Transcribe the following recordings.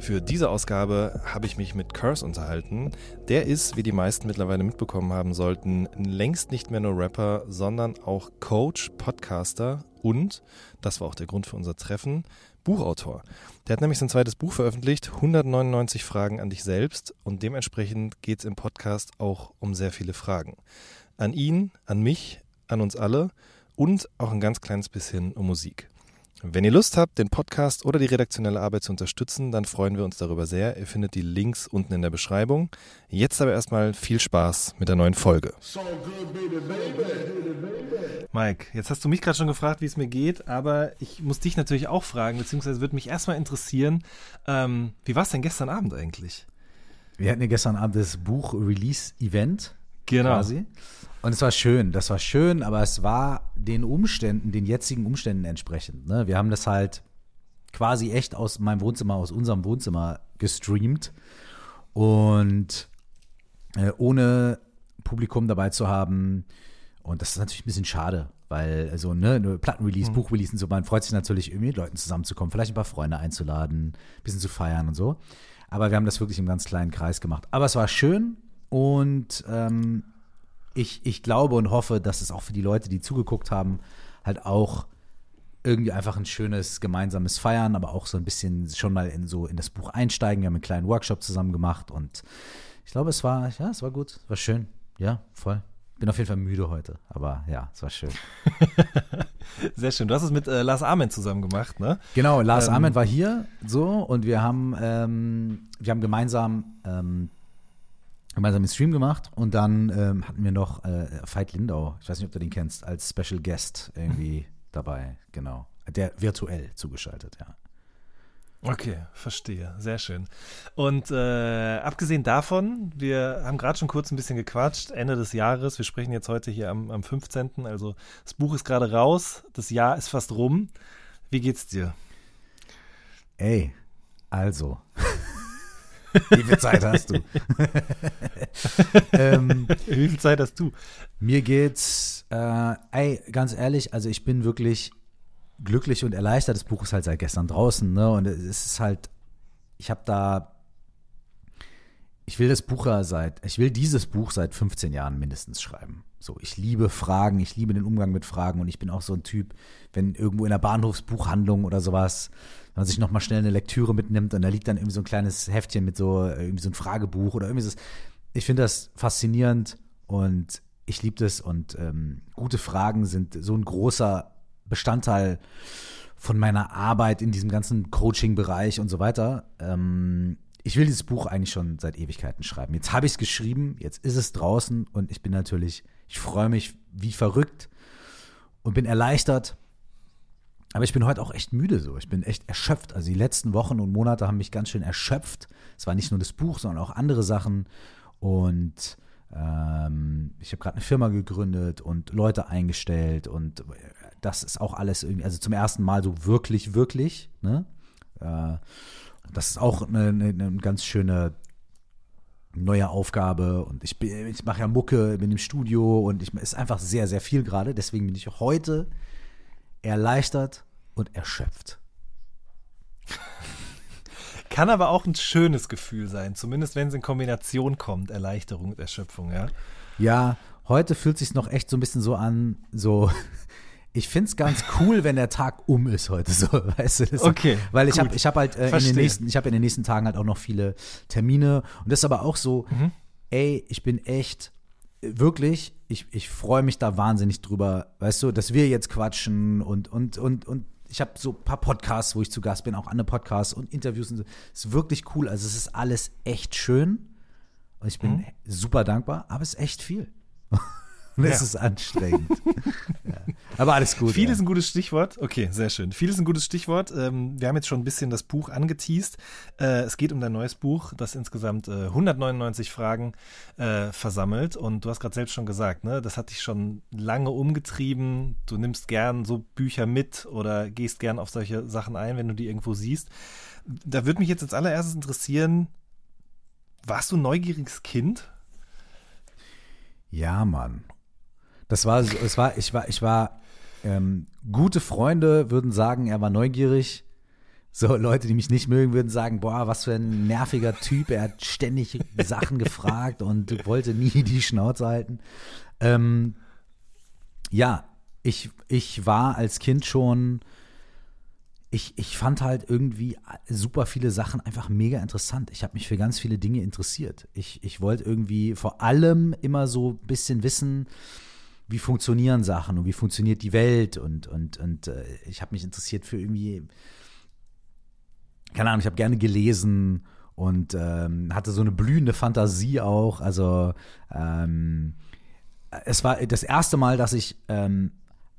Für diese Ausgabe habe ich mich mit Curse unterhalten. Der ist, wie die meisten mittlerweile mitbekommen haben sollten, längst nicht mehr nur Rapper, sondern auch Coach, Podcaster und, das war auch der Grund für unser Treffen, Buchautor. Der hat nämlich sein zweites Buch veröffentlicht, 199 Fragen an dich selbst und dementsprechend geht es im Podcast auch um sehr viele Fragen. An ihn, an mich, an uns alle und auch ein ganz kleines bisschen um Musik. Wenn ihr Lust habt, den Podcast oder die redaktionelle Arbeit zu unterstützen, dann freuen wir uns darüber sehr. Ihr findet die Links unten in der Beschreibung. Jetzt aber erstmal viel Spaß mit der neuen Folge. So good, baby, baby. Mike, jetzt hast du mich gerade schon gefragt, wie es mir geht, aber ich muss dich natürlich auch fragen, beziehungsweise würde mich erstmal interessieren, ähm, wie war es denn gestern Abend eigentlich? Wir hatten ja gestern Abend das Buch-Release-Event Genau. quasi. Und es war schön, das war schön, aber es war den Umständen, den jetzigen Umständen entsprechend. Ne? Wir haben das halt quasi echt aus meinem Wohnzimmer, aus unserem Wohnzimmer gestreamt und äh, ohne Publikum dabei zu haben. Und das ist natürlich ein bisschen schade, weil also ne, eine Plattenrelease, Buchrelease und so, man freut sich natürlich irgendwie mit Leuten zusammenzukommen, vielleicht ein paar Freunde einzuladen, ein bisschen zu feiern und so. Aber wir haben das wirklich im ganz kleinen Kreis gemacht. Aber es war schön und ähm, ich, ich glaube und hoffe, dass es auch für die Leute, die zugeguckt haben, halt auch irgendwie einfach ein schönes gemeinsames Feiern, aber auch so ein bisschen schon mal in so in das Buch einsteigen. Wir haben einen kleinen Workshop zusammen gemacht und ich glaube, es war, ja, es war gut, es war schön. Ja, voll. Bin auf jeden Fall müde heute, aber ja, es war schön. Sehr schön. Du hast es mit äh, Lars Ahmed zusammen gemacht, ne? Genau, Lars Ähm, Ahmed war hier so und wir haben, ähm, wir haben gemeinsam ähm, gemeinsam den Stream gemacht und dann ähm, hatten wir noch äh, Veit Lindau, ich weiß nicht, ob du den kennst, als Special Guest irgendwie dabei, genau. Der virtuell zugeschaltet, ja. Okay, verstehe. Sehr schön. Und äh, abgesehen davon, wir haben gerade schon kurz ein bisschen gequatscht, Ende des Jahres, wir sprechen jetzt heute hier am, am 15., also das Buch ist gerade raus, das Jahr ist fast rum. Wie geht's dir? Ey, also. Wie viel Zeit hast du? ähm, Wie viel Zeit hast du? Mir geht's, äh, ey, ganz ehrlich, also ich bin wirklich glücklich und erleichtert. Das Buch ist halt seit gestern draußen, ne? Und es ist halt, ich habe da, ich will das Buch ja seit, ich will dieses Buch seit 15 Jahren mindestens schreiben. So, ich liebe Fragen, ich liebe den Umgang mit Fragen und ich bin auch so ein Typ, wenn irgendwo in der Bahnhofsbuchhandlung oder sowas, wenn man sich nochmal schnell eine Lektüre mitnimmt und da liegt dann irgendwie so ein kleines Heftchen mit so, äh, irgendwie so ein Fragebuch oder irgendwie so. Ich finde das faszinierend und ich liebe das und ähm, gute Fragen sind so ein großer Bestandteil von meiner Arbeit in diesem ganzen Coaching-Bereich und so weiter. Ähm, ich will dieses Buch eigentlich schon seit Ewigkeiten schreiben. Jetzt habe ich es geschrieben, jetzt ist es draußen und ich bin natürlich, ich freue mich wie verrückt und bin erleichtert. Aber ich bin heute auch echt müde so. Ich bin echt erschöpft. Also die letzten Wochen und Monate haben mich ganz schön erschöpft. Es war nicht nur das Buch, sondern auch andere Sachen. Und ähm, ich habe gerade eine Firma gegründet und Leute eingestellt und das ist auch alles irgendwie, also zum ersten Mal so wirklich, wirklich. Ne? Äh, das ist auch eine, eine, eine ganz schöne neue Aufgabe und ich, bin- ich mache ja Mucke, bin im Studio und ich, es ist einfach sehr, sehr viel gerade. Deswegen bin ich heute erleichtert und erschöpft. Kann aber auch ein schönes Gefühl sein, zumindest wenn es in Kombination kommt, Erleichterung und Erschöpfung, ja. Ja, heute fühlt sich noch echt so ein bisschen so an, so. Ich find's ganz cool, wenn der Tag um ist heute so, weißt du? Okay, Weil ich habe ich hab halt äh, in den nächsten, ich habe in den nächsten Tagen halt auch noch viele Termine und das ist aber auch so, Mhm. ey, ich bin echt wirklich, ich, ich freue mich da wahnsinnig drüber, weißt du, dass wir jetzt quatschen und und und und ich habe so ein paar Podcasts, wo ich zu Gast bin, auch andere Podcasts und Interviews und so. Ist wirklich cool, also es ist alles echt schön und ich bin Mhm. super dankbar, aber es ist echt viel. Und es ist anstrengend. ja. Aber alles gut. Viel ja. ist ein gutes Stichwort. Okay, sehr schön. Viel ist ein gutes Stichwort. Ähm, wir haben jetzt schon ein bisschen das Buch angeteased. Äh, es geht um dein neues Buch, das insgesamt äh, 199 Fragen äh, versammelt. Und du hast gerade selbst schon gesagt, ne, das hat dich schon lange umgetrieben. Du nimmst gern so Bücher mit oder gehst gern auf solche Sachen ein, wenn du die irgendwo siehst. Da würde mich jetzt als allererstes interessieren, warst du ein neugieriges Kind? Ja, Mann. Das war, so- es war, ich war, ich war, ähm, gute Freunde würden sagen, er war neugierig. So Leute, die mich nicht mögen, würden sagen, boah, was für ein nerviger Typ. Er hat ständig Sachen gefragt und wollte nie die Schnauze halten. Ähm, ja, ich, ich war als Kind schon, ich, ich fand halt irgendwie super viele Sachen einfach mega interessant. Ich habe mich für ganz viele Dinge interessiert. Ich, ich wollte irgendwie vor allem immer so ein bisschen wissen, wie funktionieren Sachen und wie funktioniert die Welt und, und, und äh, ich habe mich interessiert für irgendwie, keine Ahnung, ich habe gerne gelesen und ähm, hatte so eine blühende Fantasie auch. Also ähm, es war das erste Mal, dass ich ähm,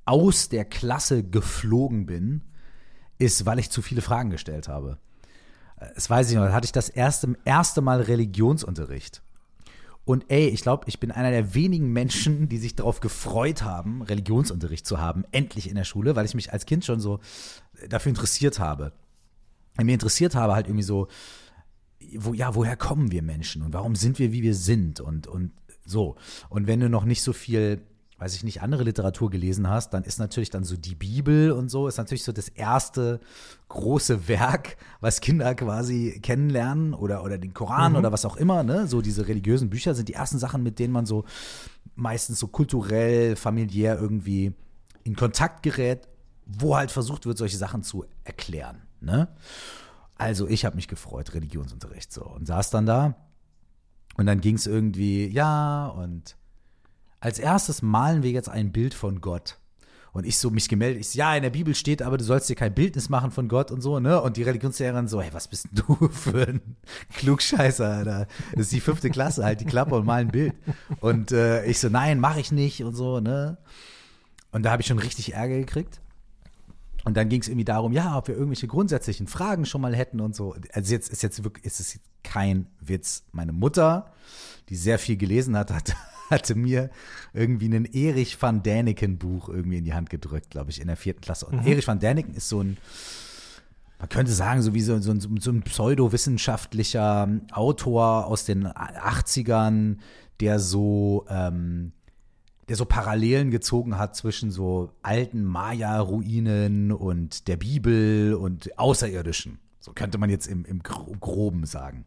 aus der Klasse geflogen bin, ist, weil ich zu viele Fragen gestellt habe. Äh, Das weiß ich noch, da hatte ich das erste, erste Mal Religionsunterricht. Und ey, ich glaube, ich bin einer der wenigen Menschen, die sich darauf gefreut haben, Religionsunterricht zu haben, endlich in der Schule, weil ich mich als Kind schon so dafür interessiert habe. Mir interessiert habe halt irgendwie so, wo, ja, woher kommen wir Menschen und warum sind wir, wie wir sind und, und so. Und wenn du noch nicht so viel, weiß ich nicht, andere Literatur gelesen hast, dann ist natürlich dann so die Bibel und so, ist natürlich so das erste große Werk, was Kinder quasi kennenlernen oder, oder den Koran oder was auch immer, ne? So diese religiösen Bücher sind die ersten Sachen, mit denen man so meistens so kulturell, familiär irgendwie in Kontakt gerät, wo halt versucht wird, solche Sachen zu erklären, ne? Also ich habe mich gefreut, Religionsunterricht so und saß dann da und dann ging es irgendwie, ja und als erstes malen wir jetzt ein Bild von Gott. Und ich so mich gemeldet, ich so, ja, in der Bibel steht, aber du sollst dir kein Bildnis machen von Gott und so, ne? Und die Religionslehrerin so, hey, was bist denn du für ein Klugscheißer, Alter? Das ist die fünfte Klasse, halt die Klappe und mal ein Bild. Und äh, ich so, nein, mache ich nicht und so, ne? Und da habe ich schon richtig Ärger gekriegt. Und dann ging es irgendwie darum, ja, ob wir irgendwelche grundsätzlichen Fragen schon mal hätten und so. Also jetzt ist jetzt wirklich, ist es kein Witz. Meine Mutter, die sehr viel gelesen hat, hat hatte mir irgendwie ein Erich van Däniken Buch irgendwie in die Hand gedrückt, glaube ich, in der vierten Klasse. Und Erich van Däniken ist so ein, man könnte sagen, so wie so, so, ein- so ein pseudowissenschaftlicher Autor aus den 80ern, der so, ähm, der so Parallelen gezogen hat zwischen so alten Maya-Ruinen und der Bibel und Außerirdischen. So könnte man jetzt im, im Gro- Groben sagen.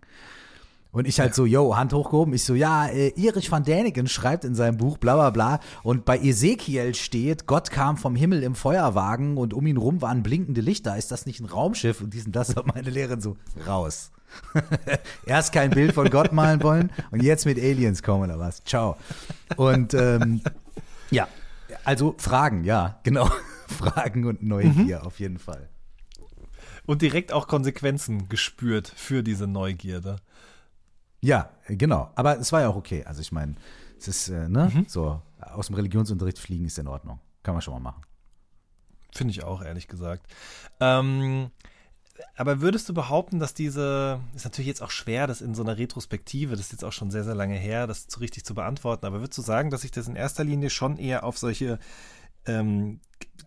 Und ich halt so, yo, Hand hochgehoben. Ich so, ja, äh, Erich van Däniken schreibt in seinem Buch bla bla bla. Und bei Ezekiel steht, Gott kam vom Himmel im Feuerwagen und um ihn rum waren blinkende Lichter. Ist das nicht ein Raumschiff? Und diesen das hat meine Lehrerin so, raus. Erst kein Bild von Gott malen wollen und jetzt mit Aliens kommen oder was. Ciao. Und ähm, ja, also Fragen, ja, genau. Fragen und Neugier auf jeden Fall. Und direkt auch Konsequenzen gespürt für diese Neugierde. Ja, genau. Aber es war ja auch okay. Also ich meine, es ist, äh, ne, so, aus dem Religionsunterricht fliegen ist in Ordnung. Kann man schon mal machen. Finde ich auch, ehrlich gesagt. Ähm, aber würdest du behaupten, dass diese, ist natürlich jetzt auch schwer, das in so einer Retrospektive, das ist jetzt auch schon sehr, sehr lange her, das so richtig zu beantworten, aber würdest du sagen, dass sich das in erster Linie schon eher auf solche ähm,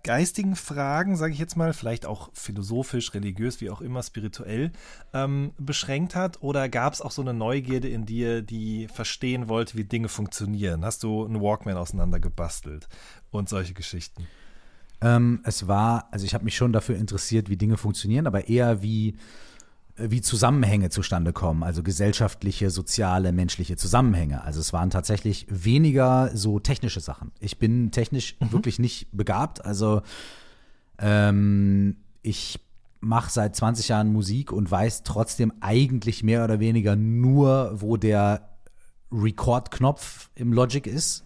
geistigen Fragen, sage ich jetzt mal, vielleicht auch philosophisch, religiös, wie auch immer, spirituell ähm, beschränkt hat? Oder gab es auch so eine Neugierde in dir, die verstehen wollte, wie Dinge funktionieren? Hast du einen Walkman auseinandergebastelt und solche Geschichten? Ähm, es war, also ich habe mich schon dafür interessiert, wie Dinge funktionieren, aber eher wie, wie Zusammenhänge zustande kommen, also gesellschaftliche, soziale, menschliche Zusammenhänge. Also es waren tatsächlich weniger so technische Sachen. Ich bin technisch wirklich nicht begabt, also ähm, ich mache seit 20 Jahren Musik und weiß trotzdem eigentlich mehr oder weniger nur, wo der Record-Knopf im Logic ist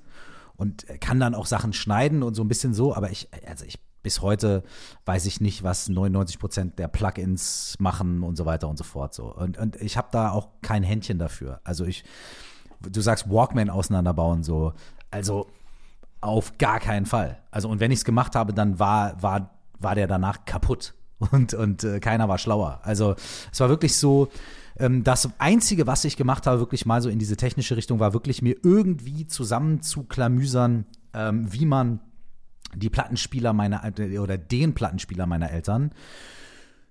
und kann dann auch Sachen schneiden und so ein bisschen so, aber ich, also ich bis heute weiß ich nicht, was 99 Prozent der Plugins machen und so weiter und so fort so. Und, und ich habe da auch kein Händchen dafür. Also ich, du sagst Walkman auseinanderbauen so. Also auf gar keinen Fall. Also und wenn ich es gemacht habe, dann war, war, war der danach kaputt und, und äh, keiner war schlauer. Also es war wirklich so, ähm, das Einzige, was ich gemacht habe, wirklich mal so in diese technische Richtung, war wirklich mir irgendwie zusammenzuklamüsern, ähm, wie man die Plattenspieler meiner oder den Plattenspieler meiner Eltern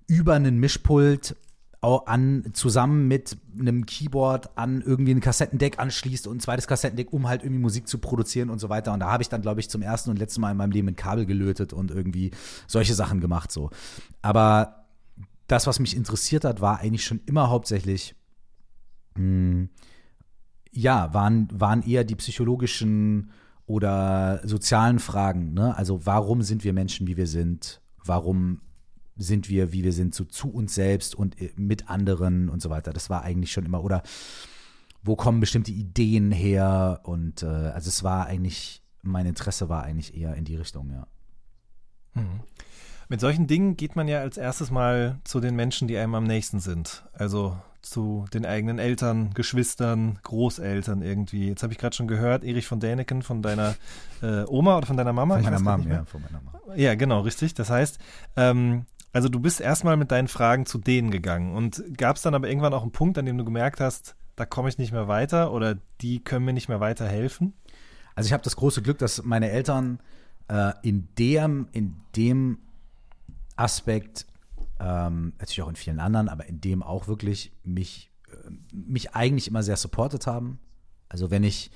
über einen Mischpult an, zusammen mit einem Keyboard an irgendwie ein Kassettendeck anschließt und ein zweites Kassettendeck, um halt irgendwie Musik zu produzieren und so weiter. Und da habe ich dann, glaube ich, zum ersten und letzten Mal in meinem Leben ein Kabel gelötet und irgendwie solche Sachen gemacht so. Aber das, was mich interessiert hat, war eigentlich schon immer hauptsächlich, mh, hm, ja, waren, waren eher die psychologischen oder sozialen Fragen. Ne? Also warum sind wir Menschen, wie wir sind? Warum sind wir, wie wir sind, so zu uns selbst und äh, mit anderen und so weiter. Das war eigentlich schon immer, oder wo kommen bestimmte Ideen her? Und äh, also es war eigentlich, mein Interesse war eigentlich eher in die Richtung, ja. Mhm. Mit solchen Dingen geht man ja als erstes mal zu den Menschen, die einem am nächsten sind. Also zu den eigenen Eltern, Geschwistern, Großeltern irgendwie. Jetzt habe ich gerade schon gehört, Erich von Däniken, von deiner äh, Oma oder von deiner Mama? Von meiner Mama, ja, von meiner Mama. Ja, genau, richtig. Das heißt, ähm, also du bist erstmal mit deinen Fragen zu denen gegangen und gab es dann aber irgendwann auch einen Punkt, an dem du gemerkt hast, da komme ich nicht mehr weiter oder die können mir nicht mehr weiterhelfen? Also ich habe das große Glück, dass meine Eltern äh, in dem, in dem Aspekt, ähm, natürlich auch in vielen anderen, aber in dem auch wirklich mich, äh, mich eigentlich immer sehr supportet haben. Also wenn ich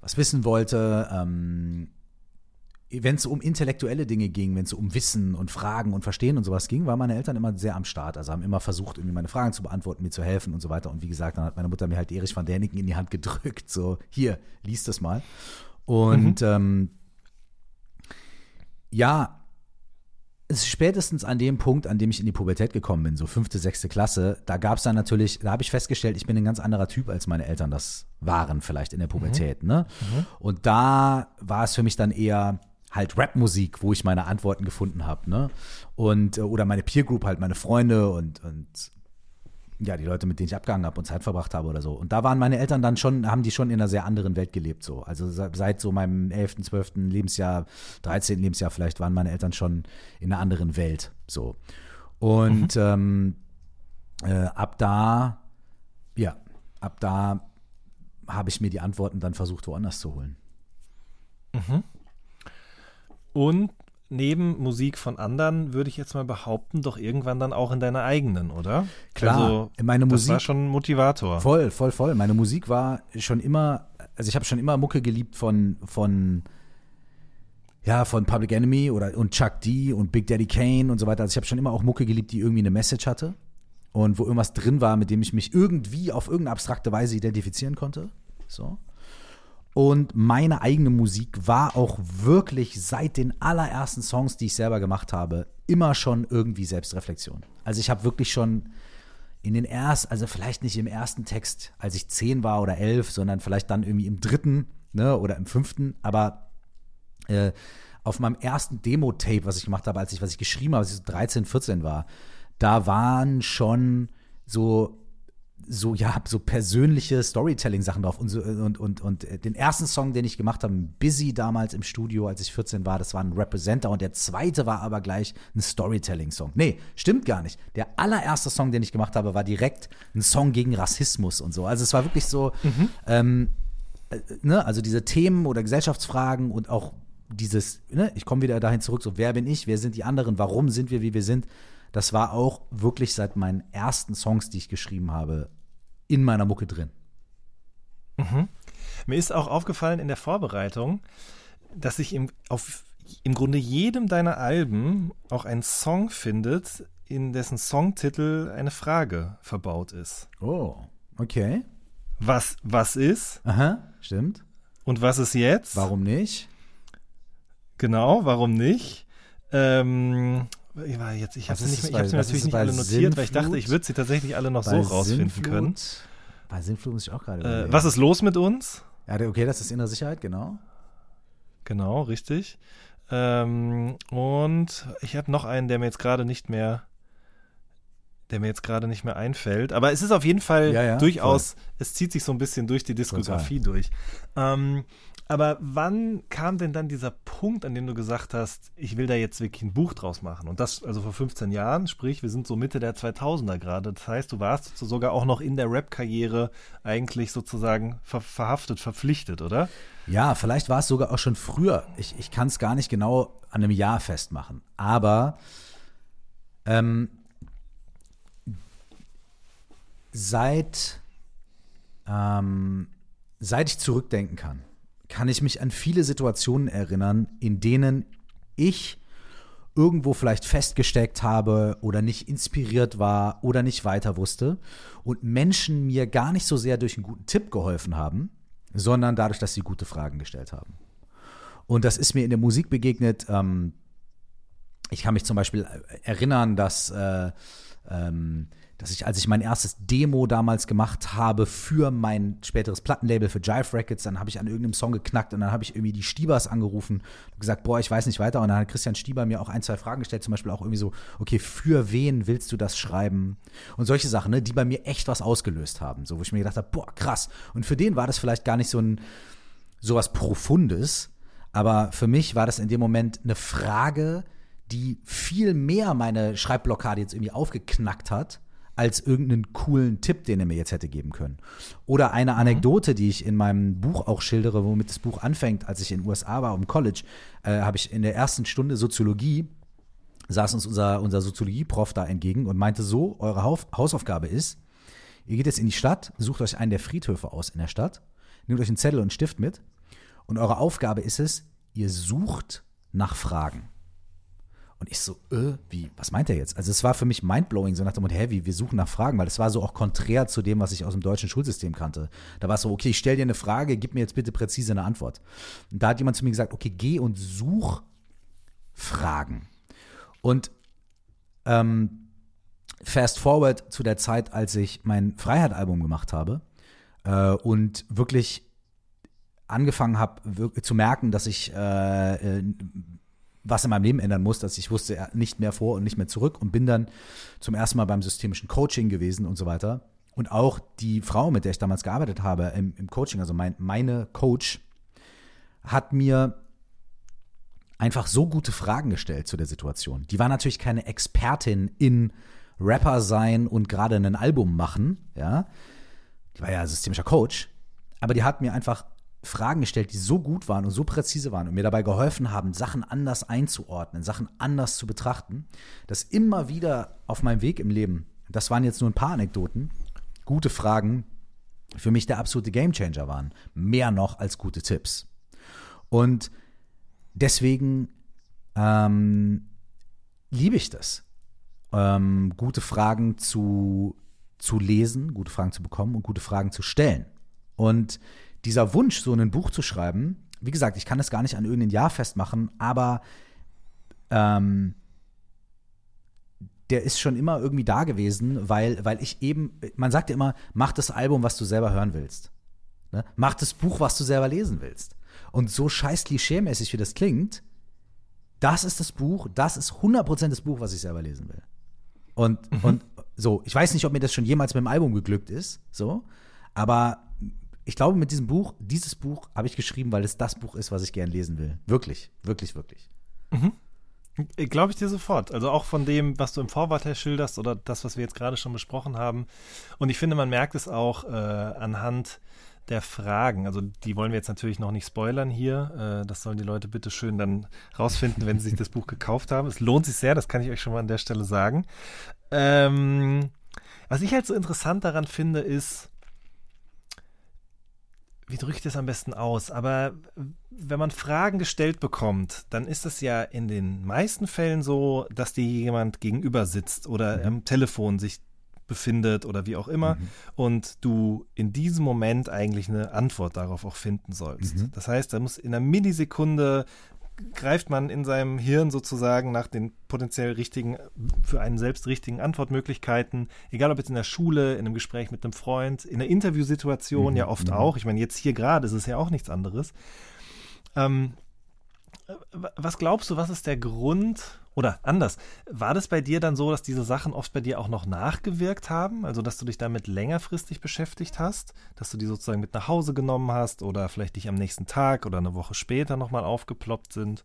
was wissen wollte, ähm, wenn es um intellektuelle Dinge ging, wenn es um Wissen und Fragen und Verstehen und sowas ging, waren meine Eltern immer sehr am Start. Also haben immer versucht, irgendwie meine Fragen zu beantworten, mir zu helfen und so weiter. Und wie gesagt, dann hat meine Mutter mir halt Erich van Däniken in die Hand gedrückt. So, hier, lies das mal. Und mhm. ähm, ja, spätestens an dem Punkt, an dem ich in die Pubertät gekommen bin, so fünfte, sechste Klasse, da gab es dann natürlich, da habe ich festgestellt, ich bin ein ganz anderer Typ, als meine Eltern das waren, vielleicht in der Pubertät. Mhm. Ne? Mhm. Und da war es für mich dann eher, halt Rapmusik, wo ich meine Antworten gefunden habe, ne? Und, äh, oder meine Peer Group halt, meine Freunde und, und ja, die Leute, mit denen ich abgehangen habe und Zeit verbracht habe oder so. Und da waren meine Eltern dann schon, haben die schon in einer sehr anderen Welt gelebt, so. Also seit so meinem 11., 12. Lebensjahr, 13. Lebensjahr vielleicht, waren meine Eltern schon in einer anderen Welt, so. Und mhm. ähm, äh, ab da, ja, ab da habe ich mir die Antworten dann versucht, woanders zu holen. Mhm. Und neben Musik von anderen würde ich jetzt mal behaupten, doch irgendwann dann auch in deiner eigenen, oder? Klar, also, meine Musik das war schon ein Motivator. Voll, voll, voll. Meine Musik war schon immer, also ich habe schon immer Mucke geliebt von von ja, von Public Enemy oder und Chuck D und Big Daddy Kane und so weiter. Also ich habe schon immer auch Mucke geliebt, die irgendwie eine Message hatte und wo irgendwas drin war, mit dem ich mich irgendwie auf irgendeine abstrakte Weise identifizieren konnte. So. Und meine eigene Musik war auch wirklich seit den allerersten Songs, die ich selber gemacht habe, immer schon irgendwie Selbstreflexion. Also ich habe wirklich schon in den ersten, also vielleicht nicht im ersten Text, als ich zehn war oder elf, sondern vielleicht dann irgendwie im dritten ne, oder im fünften, aber äh, auf meinem ersten Demo-Tape, was ich gemacht habe, als ich, was ich geschrieben habe, als ich so 13, 14 war, da waren schon so so, ja, so persönliche Storytelling-Sachen drauf. Und, so, und, und, und äh, den ersten Song, den ich gemacht habe, Busy damals im Studio, als ich 14 war, das war ein Representer. Und der zweite war aber gleich ein Storytelling-Song. Nee, stimmt gar nicht. Der allererste Song, den ich gemacht habe, war direkt ein Song gegen Rassismus und so. Also es war wirklich so, mhm. ähm, äh, ne, also diese Themen oder Gesellschaftsfragen und auch dieses, ne, ich komme wieder dahin zurück, so wer bin ich, wer sind die anderen, warum sind wir, wie wir sind. Das war auch wirklich seit meinen ersten Songs, die ich geschrieben habe, in meiner Mucke drin. Mhm. Mir ist auch aufgefallen in der Vorbereitung, dass sich im, auf im Grunde jedem deiner Alben auch ein Song findet, in dessen Songtitel eine Frage verbaut ist. Oh, okay. Was, was ist? Aha, stimmt. Und was ist jetzt? Warum nicht? Genau, warum nicht? Ähm, ich war jetzt, ich habe sie nicht ich habe sie natürlich nicht alle notiert, Sinnflut? weil ich dachte, ich würde sie tatsächlich alle noch bei so rausfinden Sinnflut? können. Bei Sinnflut muss ich auch gerade. Äh, was ist los mit uns? Ja, okay, das ist innere Sicherheit, genau. Genau, richtig. Ähm, und ich habe noch einen, der mir jetzt gerade nicht mehr, der mir jetzt gerade nicht mehr einfällt. Aber es ist auf jeden Fall ja, ja, durchaus, voll. es zieht sich so ein bisschen durch die Diskografie Total. durch. Ähm, Aber wann kam denn dann dieser Punkt, an dem du gesagt hast, ich will da jetzt wirklich ein Buch draus machen? Und das also vor 15 Jahren, sprich, wir sind so Mitte der 2000er gerade. Das heißt, du warst sogar auch noch in der Rap-Karriere eigentlich sozusagen ver verhaftet, verpflichtet, oder? Ja, vielleicht war es sogar auch schon früher. Ich, ich kann es gar nicht genau an einem Jahr festmachen. Aber ähm, seit, ähm, seit ich zurückdenken kann, kann ich mich an viele Situationen erinnern, in denen ich irgendwo vielleicht festgesteckt habe oder nicht inspiriert war oder nicht weiter wusste und Menschen mir gar nicht so sehr durch einen guten Tipp geholfen haben, sondern dadurch, dass sie gute Fragen gestellt haben. Und das ist mir in der Musik begegnet. Ähm, ich kann mich zum Beispiel erinnern, dass äh, ähm, dass ich, als ich mein erstes Demo damals gemacht habe für mein späteres Plattenlabel für Jive Records, dann habe ich an irgendeinem Song geknackt und dann habe ich irgendwie die Stiebers angerufen und gesagt, boah, ich weiß nicht weiter. Und dann hat Christian Stieber mir auch ein, zwei Fragen gestellt, zum Beispiel auch irgendwie so, okay, für wen willst du das schreiben? Und solche Sachen, ne, die bei mir echt was ausgelöst haben, so wo ich mir gedacht habe, boah, krass. Und für den war das vielleicht gar nicht so ein sowas Profundes, aber für mich war das in dem Moment eine Frage, die viel mehr meine Schreibblockade jetzt irgendwie aufgeknackt hat als irgendeinen coolen Tipp, den er mir jetzt hätte geben können. Oder eine mhm. Anekdote, die ich in meinem Buch auch schildere, womit das Buch anfängt, als ich in den USA war, um College, äh, habe ich in der ersten Stunde Soziologie, saß uns unser, unser Soziologie-Prof da entgegen und meinte so, eure Haus Hausaufgabe ist, ihr geht jetzt in die Stadt, sucht euch einen der Friedhöfe aus in der Stadt, nehmt euch einen Zettel und einen Stift mit und eure Aufgabe ist es, ihr sucht nach Fragen. Und ich so, äh, wie, was meint er jetzt? Also es war für mich mindblowing, so nach dem Motto, hä, wie, wir suchen nach Fragen, weil es war so auch konträr zu dem, was ich aus dem deutschen Schulsystem kannte. Da war es so, okay, ich stelle dir eine Frage, gib mir jetzt bitte präzise eine Antwort. Und da hat jemand zu mir gesagt, okay, geh und such Fragen. Und ähm, fast forward zu der Zeit, als ich mein Freiheit-Album gemacht habe äh, und wirklich angefangen habe zu merken, dass ich äh, äh was in meinem Leben ändern muss, dass ich wusste nicht mehr vor und nicht mehr zurück und bin dann zum ersten Mal beim systemischen Coaching gewesen und so weiter. Und auch die Frau, mit der ich damals gearbeitet habe im, im Coaching, also mein, meine Coach, hat mir einfach so gute Fragen gestellt zu der Situation. Die war natürlich keine Expertin in Rapper sein und gerade ein Album machen, ja. Die war ja systemischer Coach, aber die hat mir einfach Fragen gestellt, die so gut waren und so präzise waren und mir dabei geholfen haben, Sachen anders einzuordnen, Sachen anders zu betrachten, dass immer wieder auf meinem Weg im Leben, das waren jetzt nur ein paar Anekdoten, gute Fragen für mich der absolute Gamechanger waren. Mehr noch als gute Tipps. Und deswegen ähm, liebe ich das, ähm, gute Fragen zu, zu lesen, gute Fragen zu bekommen und gute Fragen zu stellen. Und dieser Wunsch, so ein Buch zu schreiben, wie gesagt, ich kann das gar nicht an irgendein Jahr festmachen, aber ähm, der ist schon immer irgendwie da gewesen, weil, weil ich eben, man sagt ja immer, mach das Album, was du selber hören willst. Ne? Mach das Buch, was du selber lesen willst. Und so scheiß klischeemäßig, wie das klingt, das ist das Buch, das ist 100% das Buch, was ich selber lesen will. Und, mhm. und so, ich weiß nicht, ob mir das schon jemals mit dem Album geglückt ist, so, aber ich glaube, mit diesem Buch, dieses Buch habe ich geschrieben, weil es das Buch ist, was ich gern lesen will. Wirklich, wirklich, wirklich. Mhm. Glaube ich dir sofort. Also auch von dem, was du im Vorwort her schilderst oder das, was wir jetzt gerade schon besprochen haben. Und ich finde, man merkt es auch äh, anhand der Fragen. Also die wollen wir jetzt natürlich noch nicht spoilern hier. Äh, das sollen die Leute bitte schön dann rausfinden, wenn sie sich das Buch gekauft haben. Es lohnt sich sehr, das kann ich euch schon mal an der Stelle sagen. Ähm, was ich halt so interessant daran finde, ist, wie drücke ich das am besten aus? Aber wenn man Fragen gestellt bekommt, dann ist es ja in den meisten Fällen so, dass dir jemand gegenüber sitzt oder mhm. am Telefon sich befindet oder wie auch immer mhm. und du in diesem Moment eigentlich eine Antwort darauf auch finden sollst. Mhm. Das heißt, da muss in einer Millisekunde greift man in seinem Hirn sozusagen nach den potenziell richtigen, für einen selbst richtigen Antwortmöglichkeiten, egal ob jetzt in der Schule, in einem Gespräch mit einem Freund, in einer Interviewsituation mhm. ja oft mhm. auch. Ich meine, jetzt hier gerade ist es ja auch nichts anderes. Ähm, Was glaubst du, was ist der Grund oder anders, war das bei dir dann so, dass diese Sachen oft bei dir auch noch nachgewirkt haben? Also, dass du dich damit längerfristig beschäftigt hast? Dass du die sozusagen mit nach Hause genommen hast oder vielleicht dich am nächsten Tag oder eine Woche später nochmal aufgeploppt sind?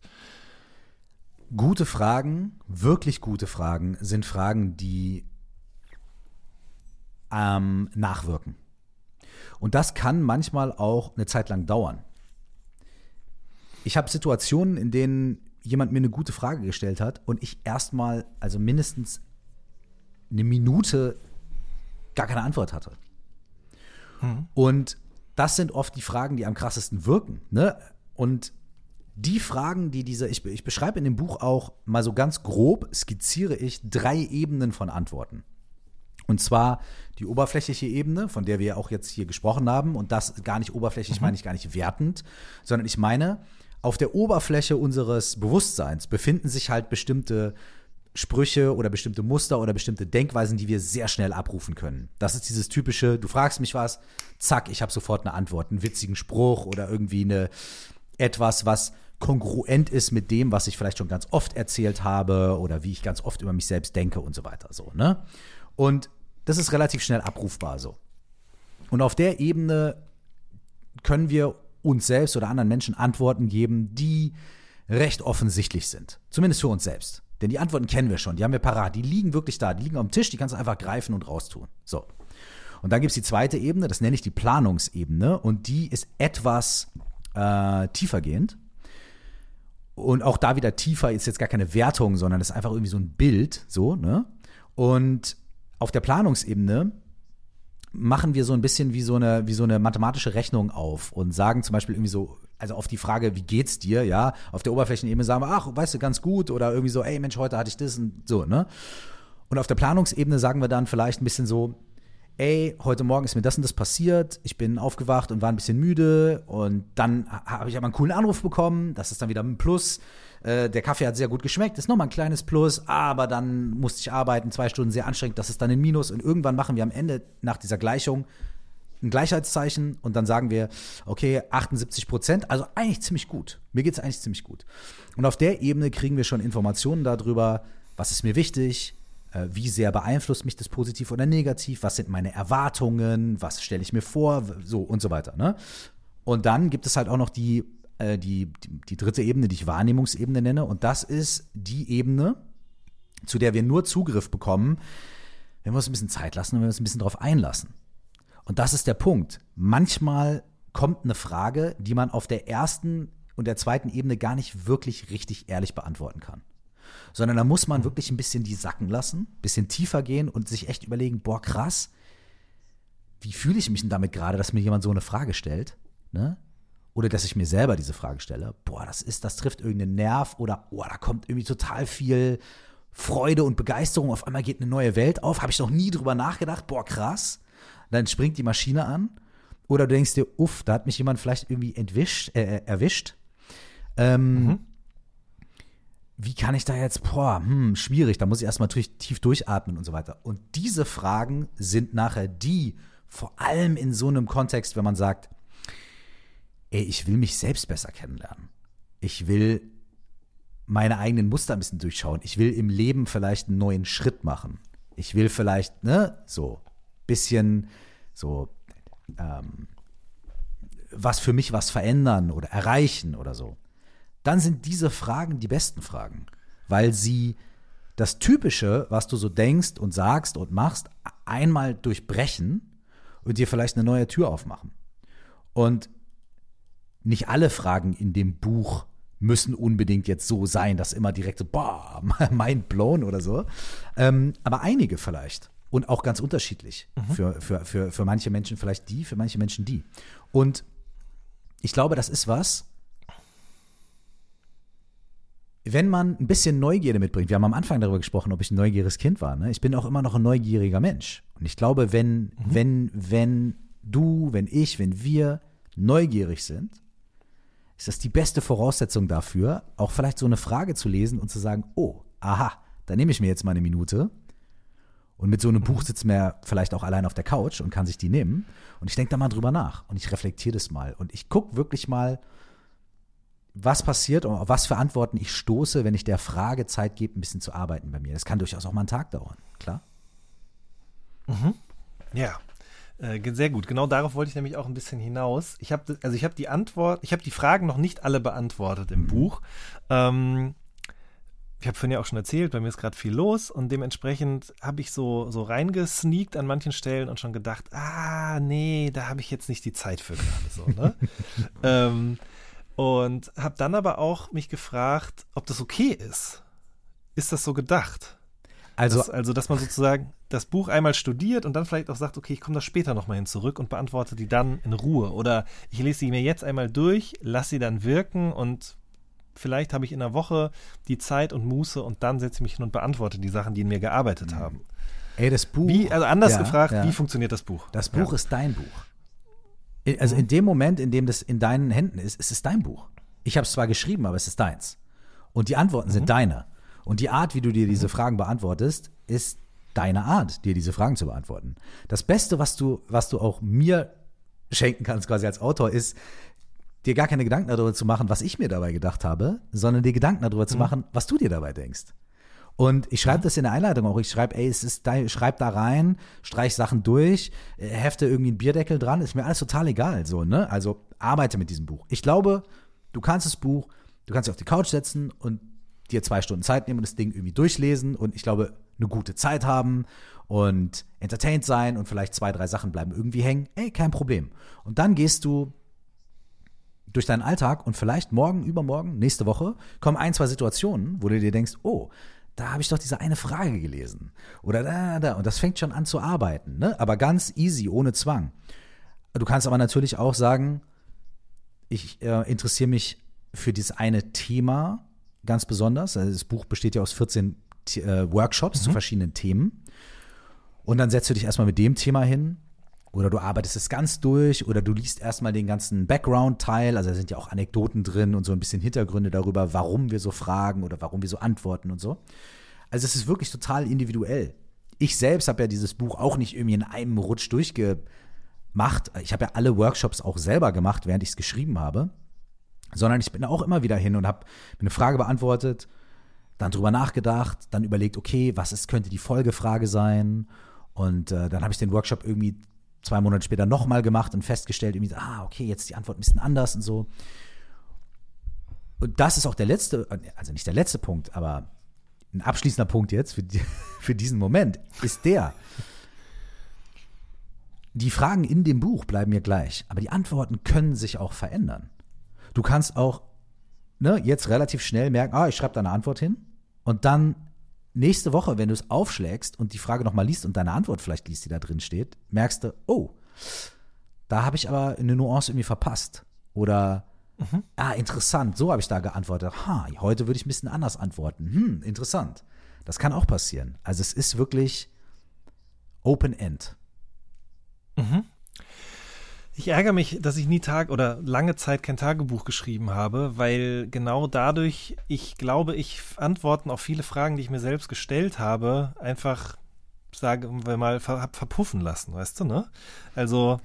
Gute Fragen, wirklich gute Fragen, sind Fragen, die ähm, nachwirken. Und das kann manchmal auch eine Zeit lang dauern. Ich habe Situationen, in denen jemand mir eine gute Frage gestellt hat und ich erstmal, also mindestens eine Minute gar keine Antwort hatte. Hm. Und das sind oft die Fragen, die am krassesten wirken. Ne? Und die Fragen, die diese, ich, ich beschreibe in dem Buch auch mal so ganz grob, skizziere ich drei Ebenen von Antworten. Und zwar die oberflächliche Ebene, von der wir auch jetzt hier gesprochen haben. Und das gar nicht oberflächlich, mhm. meine ich gar nicht wertend, sondern ich meine, auf der Oberfläche unseres Bewusstseins befinden sich halt bestimmte Sprüche oder bestimmte Muster oder bestimmte Denkweisen, die wir sehr schnell abrufen können. Das ist dieses typische, du fragst mich was, zack, ich habe sofort eine Antwort, einen witzigen Spruch oder irgendwie eine etwas, was kongruent ist mit dem, was ich vielleicht schon ganz oft erzählt habe oder wie ich ganz oft über mich selbst denke und so weiter so, ne? Und das ist relativ schnell abrufbar so. Und auf der Ebene können wir uns selbst oder anderen Menschen Antworten geben, die recht offensichtlich sind. Zumindest für uns selbst. Denn die Antworten kennen wir schon, die haben wir parat, die liegen wirklich da, die liegen auf dem Tisch, die kannst du einfach greifen und raustun. So. Und dann gibt es die zweite Ebene, das nenne ich die Planungsebene und die ist etwas äh, tiefergehend. Und auch da wieder tiefer ist jetzt gar keine Wertung, sondern ist einfach irgendwie so ein Bild, so, ne? Und auf der Planungsebene machen wir so ein bisschen wie so eine, wie so eine mathematische Rechnung auf und sagen zum Beispiel irgendwie so, also auf die Frage, wie geht's dir, ja, auf der Oberflächenebene sagen wir, ach, weißt du, ganz gut oder irgendwie so, ey Mensch, heute hatte ich das und so, ne? Und auf der Planungsebene sagen wir dann vielleicht ein bisschen so, ey, heute Morgen ist mir das und das passiert, ich bin aufgewacht und war ein bisschen müde und dann habe ich aber einen coolen Anruf bekommen, das ist dann wieder ein Plus äh, der Kaffee hat sehr gut geschmeckt, ist nochmal ein kleines Plus, aber dann musste ich arbeiten, zwei Stunden sehr anstrengend, das ist dann ein Minus. Und irgendwann machen wir am Ende nach dieser Gleichung ein Gleichheitszeichen und dann sagen wir, okay, 78 Prozent, also eigentlich ziemlich gut. Mir geht es eigentlich ziemlich gut. Und auf der Ebene kriegen wir schon Informationen darüber, was ist mir wichtig, äh, wie sehr beeinflusst mich das positiv oder negativ, was sind meine Erwartungen, was stelle ich mir vor, so und so weiter. Ne? Und dann gibt es halt auch noch die äh, die, die, die dritte Ebene, die ich Wahrnehmungsebene nenne. Und das ist die Ebene, zu der wir nur Zugriff bekommen, wenn wir uns ein bisschen Zeit lassen und wenn wir uns ein bisschen darauf einlassen. Und das ist der Punkt. Manchmal kommt eine Frage, die man auf der ersten und der zweiten Ebene gar nicht wirklich richtig ehrlich beantworten kann. Sondern da muss man wirklich ein bisschen die sacken lassen, ein bisschen tiefer gehen und sich echt überlegen, boah, krass, wie fühle ich mich denn damit gerade, dass mir jemand so eine Frage stellt? Ne? Oder dass ich mir selber diese Frage stelle, boah, das ist, das trifft irgendeinen Nerv oder boah, da kommt irgendwie total viel Freude und Begeisterung, auf einmal geht eine neue Welt auf, habe ich noch nie drüber nachgedacht, boah, krass. Dann springt die Maschine an oder du denkst dir, uff, da hat mich jemand vielleicht irgendwie entwischt, äh, äh, erwischt. Ähm, mhm. Wie kann ich da jetzt, boah, hm, schwierig, da muss ich erstmal tief durchatmen und so weiter. Und diese Fragen sind nachher die, vor allem in so einem Kontext, wenn man sagt, ey, ich will mich selbst besser kennenlernen. Ich will meine eigenen Muster ein bisschen durchschauen. Ich will im Leben vielleicht einen neuen Schritt machen. Ich will vielleicht, ne, so bisschen so ähm, was für mich was verändern oder erreichen oder so. Dann sind diese Fragen die besten Fragen, weil sie das Typische, was du so denkst und sagst und machst, einmal durchbrechen und dir vielleicht eine neue Tür aufmachen. Und nicht alle Fragen in dem Buch müssen unbedingt jetzt so sein, dass immer direkt so, boah, mind blown oder so. Ähm, aber einige vielleicht. Und auch ganz unterschiedlich. Mhm. Für, für, für, für manche Menschen vielleicht die, für manche Menschen die. Und ich glaube, das ist was, wenn man ein bisschen Neugierde mitbringt, wir haben am Anfang darüber gesprochen, ob ich ein neugieriges Kind war. Ne? Ich bin auch immer noch ein neugieriger Mensch. Und ich glaube, wenn, mhm. wenn, wenn du, wenn ich, wenn wir neugierig sind, ist das die beste Voraussetzung dafür, auch vielleicht so eine Frage zu lesen und zu sagen, oh, aha, da nehme ich mir jetzt mal eine Minute. Und mit so einem Buch sitzt man vielleicht auch allein auf der Couch und kann sich die nehmen. Und ich denke da mal drüber nach und ich reflektiere das mal. Und ich gucke wirklich mal, was passiert und auf was für Antworten ich stoße, wenn ich der Frage Zeit gebe, ein bisschen zu arbeiten bei mir. Das kann durchaus auch mal einen Tag dauern, klar. Ja, äh, ge- sehr gut. Genau darauf wollte ich nämlich auch ein bisschen hinaus. Ich habe also ich habe die Antwort, ich habe die Fragen noch nicht alle beantwortet im Buch. Ähm, ich habe vorhin ja auch schon erzählt, bei mir ist gerade viel los und dementsprechend habe ich so so reingesneakt an manchen Stellen und schon gedacht, ah nee, da habe ich jetzt nicht die Zeit für gerade so. Ne? ähm, und habe dann aber auch mich gefragt, ob das okay ist. Ist das so gedacht? Also, dass, also, dass man sozusagen das Buch einmal studiert und dann vielleicht auch sagt, okay, ich komme da später nochmal hin zurück und beantworte die dann in Ruhe. Oder ich lese sie mir jetzt einmal durch, lasse sie dann wirken und vielleicht habe ich in einer Woche die Zeit und Muße und dann setze ich mich hin und beantworte die Sachen, die in mir gearbeitet haben. ey, das Buch. Wie, also anders Ja, gefragt, ja. wie funktioniert das Buch? Das Buch ja. ist dein Buch. Also in dem Moment, in dem das in deinen Händen ist, ist es dein Buch. Ich habe es zwar geschrieben, aber es ist deins. Und die Antworten sind deine. Und die Art, wie du dir diese Fragen beantwortest, ist deine Art, dir diese Fragen zu beantworten. Das Beste, was du, was du auch mir schenken kannst, quasi als Autor, ist, dir gar keine Gedanken darüber zu machen, was ich mir dabei gedacht habe, sondern dir Gedanken darüber zu machen, was du dir dabei denkst. Und ich schreibe das in der Einleitung auch. Ich schreibe, ey, es ist da, schreib da rein, streich Sachen durch, äh, hefte irgendwie einen Bierdeckel dran, ist mir alles total egal, so, ne? Also arbeite mit diesem Buch. Ich glaube, du kannst das Buch, du kannst dich auf die Couch setzen und dir zwei Stunden Zeit nehmen und das Ding irgendwie durchlesen und ich glaube, eine gute Zeit haben und entertained sein und vielleicht zwei, drei Sachen bleiben irgendwie hängen. Ey, kein Problem. Und dann gehst du durch deinen Alltag und vielleicht morgen, übermorgen, nächste Woche kommen ein, zwei Situationen, wo du dir denkst, oh, da habe ich doch diese eine Frage gelesen. Oder da, da. Und das fängt schon an zu arbeiten, ne? Aber ganz easy, ohne Zwang. Du kannst aber natürlich auch sagen, ich äh, interessiere mich für dieses eine Thema ganz besonders. Also das Buch besteht ja aus 14 T- äh, Workshops zu verschiedenen Themen. Und dann setzt du dich erstmal mit dem Thema hin. Oder du arbeitest es ganz durch oder du liest erstmal den ganzen Background-Teil, also da sind ja auch Anekdoten drin und so ein bisschen Hintergründe darüber, warum wir so fragen oder warum wir so antworten und so. Also es ist wirklich total individuell. Ich selbst habe ja dieses Buch auch nicht irgendwie in einem Rutsch durchgemacht. Ich habe ja alle Workshops auch selber gemacht, während ich es geschrieben habe, sondern ich bin auch immer wieder hin und habe eine Frage beantwortet, dann drüber nachgedacht, dann überlegt, okay, was ist, könnte die Folgefrage sein? Und äh, dann habe ich den Workshop irgendwie zwei Monate später nochmal gemacht und festgestellt, irgendwie, ah, okay, jetzt die Antwort ein bisschen anders und so. Und das ist auch der letzte, also nicht der letzte Punkt, aber ein abschließender Punkt jetzt für, die, für diesen Moment ist der. Die Fragen in dem Buch bleiben mir gleich, aber die Antworten können sich auch verändern. Du kannst auch ne, jetzt relativ schnell merken, ah, ich schreibe da eine Antwort hin und dann nächste Woche, wenn du es aufschlägst und die Frage nochmal liest und deine Antwort vielleicht liest, die da drin steht, merkst du, oh, da habe ich aber eine Nuance irgendwie verpasst. Oder, ah, interessant, so habe ich da geantwortet. Ha, heute würde ich ein bisschen anders antworten. Hm, interessant. Das kann auch passieren. Also es ist wirklich Open End. Ich ärgere mich, dass ich nie Tag oder lange Zeit kein Tagebuch geschrieben habe, weil genau dadurch, ich glaube, ich Antworten auf viele Fragen, die ich mir selbst gestellt habe, einfach, sagen wir mal, verpuffen lassen, weißt du, ne? Also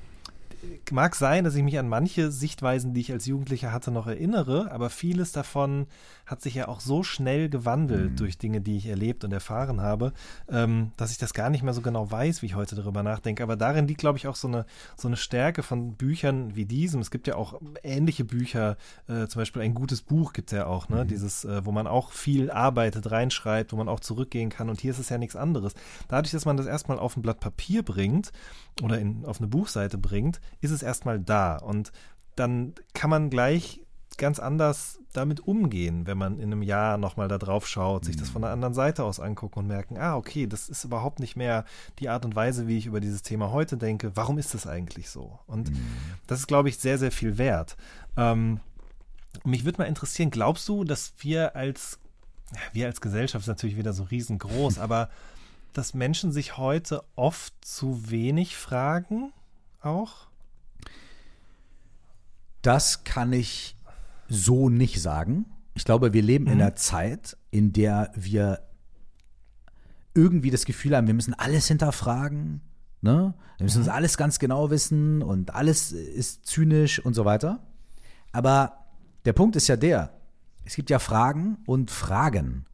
mag sein, dass ich mich an manche Sichtweisen, die ich als Jugendlicher hatte, noch erinnere, aber vieles davon hat sich ja auch so schnell gewandelt durch Dinge, die ich erlebt und erfahren habe, ähm, dass ich das gar nicht mehr so genau weiß, wie ich heute darüber nachdenke. Aber darin liegt, glaube ich, auch so eine, so eine Stärke von Büchern wie diesem. Es gibt ja auch ähnliche Bücher, äh, zum Beispiel ein gutes Buch gibt es ja auch, ne? Dieses, äh, wo man auch viel arbeitet, reinschreibt, wo man auch zurückgehen kann. Und hier ist es ja nichts anderes. Dadurch, dass man das erstmal auf ein Blatt Papier bringt oder in, auf eine Buchseite bringt, ist es erstmal da. Und dann kann man gleich ganz anders damit umgehen, wenn man in einem Jahr nochmal da drauf schaut, sich das von der anderen Seite aus angucken und merken, ah, okay, das ist überhaupt nicht mehr die Art und Weise, wie ich über dieses Thema heute denke. Warum ist das eigentlich so? Und das ist, glaube ich, sehr, sehr viel wert. Ähm, mich würde mal interessieren, glaubst du, dass wir als, wir als Gesellschaft ist natürlich wieder so riesengroß, aber dass Menschen sich heute oft zu wenig fragen auch? Das kann ich so nicht sagen. Ich glaube, wir leben in einer Zeit, in der wir irgendwie das Gefühl haben, wir müssen alles hinterfragen. Ne? Wir müssen uns alles ganz genau wissen und alles ist zynisch und so weiter. Aber der Punkt ist ja der, es gibt ja Fragen und Fragen.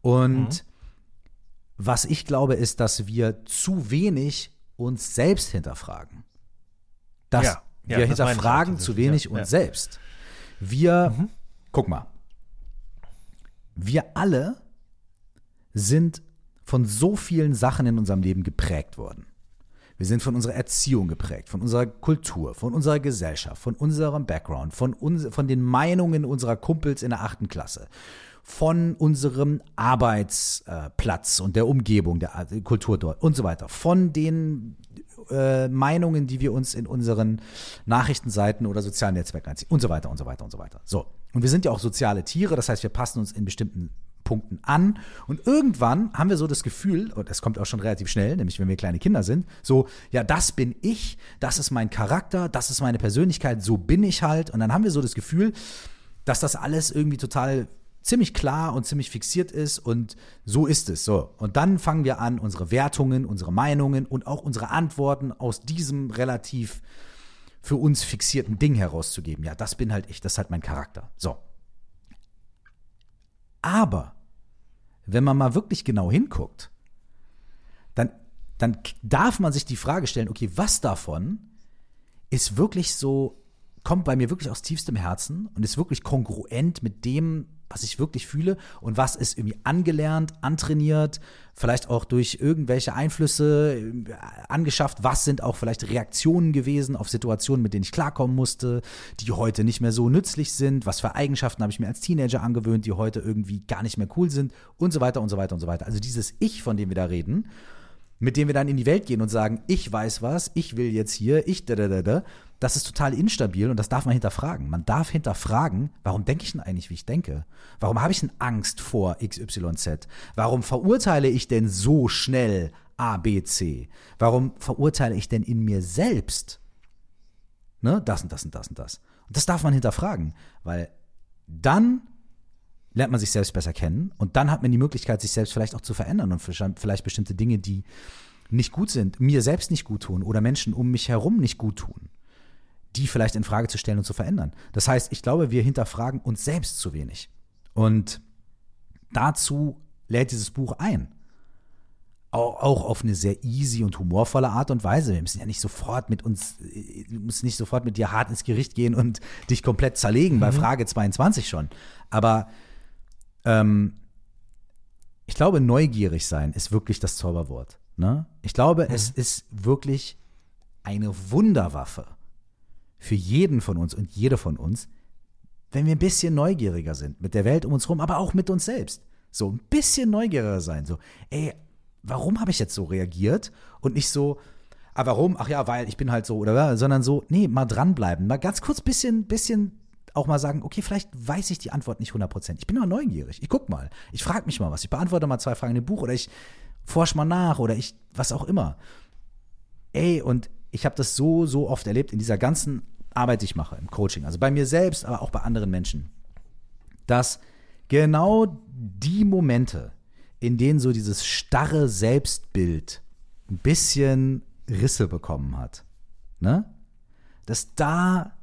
Und was ich glaube, ist, dass wir zu wenig uns selbst hinterfragen. Dass Ja, ja, wir ich hinterfragen zu wenig ja, uns ja. selbst. Wir, guck mal, wir alle sind von so vielen Sachen in unserem Leben geprägt worden. Wir sind von unserer Erziehung geprägt, von unserer Kultur, von unserer Gesellschaft, von unserem Background, von, uns, von den Meinungen unserer Kumpels in der achten Klasse, von unserem Arbeitsplatz und der Umgebung, der Kultur dort und so weiter, von den äh, Meinungen, die wir uns in unseren Nachrichtenseiten oder sozialen Netzwerken anziehen und so weiter und so weiter und so weiter. So. Und wir sind ja auch soziale Tiere, das heißt, wir passen uns in bestimmten Punkten an. Und irgendwann haben wir so das Gefühl, und es kommt auch schon relativ schnell, nämlich wenn wir kleine Kinder sind, so, ja, das bin ich, das ist mein Charakter, das ist meine Persönlichkeit, so bin ich halt. Und dann haben wir so das Gefühl, dass das alles irgendwie total ziemlich klar und ziemlich fixiert ist und so ist es. So. Und dann fangen wir an, unsere Wertungen, unsere Meinungen und auch unsere Antworten aus diesem relativ für uns fixierten Ding herauszugeben. Ja, das bin halt ich, das ist halt mein Charakter. So. Aber wenn man mal wirklich genau hinguckt, dann, dann darf man sich die Frage stellen, okay, was davon ist wirklich so, kommt bei mir wirklich aus tiefstem Herzen und ist wirklich kongruent mit dem, was ich wirklich fühle und was ist irgendwie angelernt, antrainiert, vielleicht auch durch irgendwelche Einflüsse äh, angeschafft, was sind auch vielleicht Reaktionen gewesen auf Situationen, mit denen ich klarkommen musste, die heute nicht mehr so nützlich sind, was für Eigenschaften habe ich mir als Teenager angewöhnt, die heute irgendwie gar nicht mehr cool sind und so weiter und so weiter und so weiter. Also dieses Ich, von dem wir da reden, mit dem wir dann in die Welt gehen und sagen, ich weiß was, ich will jetzt hier, ich da da da da, das ist total instabil und das darf man hinterfragen. Man darf hinterfragen, warum denke ich denn eigentlich, wie ich denke? Warum habe ich denn Angst vor XYZ? Warum verurteile ich denn so schnell A, B, C? Warum verurteile ich denn in mir selbst ne, das und das und das und das? Und das darf man hinterfragen, weil dann lernt man sich selbst besser kennen und dann hat man die Möglichkeit, sich selbst vielleicht auch zu verändern und vielleicht bestimmte Dinge, die nicht gut sind, mir selbst nicht gut tun oder Menschen um mich herum nicht gut tun, die vielleicht in Frage zu stellen und zu verändern. Das heißt, ich glaube, wir hinterfragen uns selbst zu wenig. Und dazu lädt dieses Buch ein. Auch, auch auf eine sehr easy und humorvolle Art und Weise. Wir müssen ja nicht sofort mit uns, äh, du musst nicht sofort mit dir hart ins Gericht gehen und dich komplett zerlegen bei Frage 22 schon. Aber ähm, ich glaube, neugierig sein ist wirklich das Zauberwort. Ne? Ich glaube, es ist wirklich eine Wunderwaffe für jeden von uns und jede von uns, wenn wir ein bisschen neugieriger sind mit der Welt um uns herum, aber auch mit uns selbst. So ein bisschen neugieriger sein. So, ey, warum habe ich jetzt so reagiert und nicht so, ah, warum? Ach ja, weil ich bin halt so oder sondern so, nee, mal dranbleiben, mal ganz kurz bisschen, bisschen auch mal sagen, okay, vielleicht weiß ich die Antwort nicht 100%. Ich bin aber neugierig. Ich guck mal. Ich frage mich mal was. Ich beantworte mal zwei Fragen in dem Buch oder ich forsch mal nach oder ich, was auch immer. Ey, und ich habe das so, so oft erlebt in dieser ganzen Arbeit, die ich mache, im Coaching. Also bei mir selbst, aber auch bei anderen Menschen. Dass genau die Momente, in denen so dieses starre Selbstbild ein bisschen Risse bekommen hat, ne? Dass da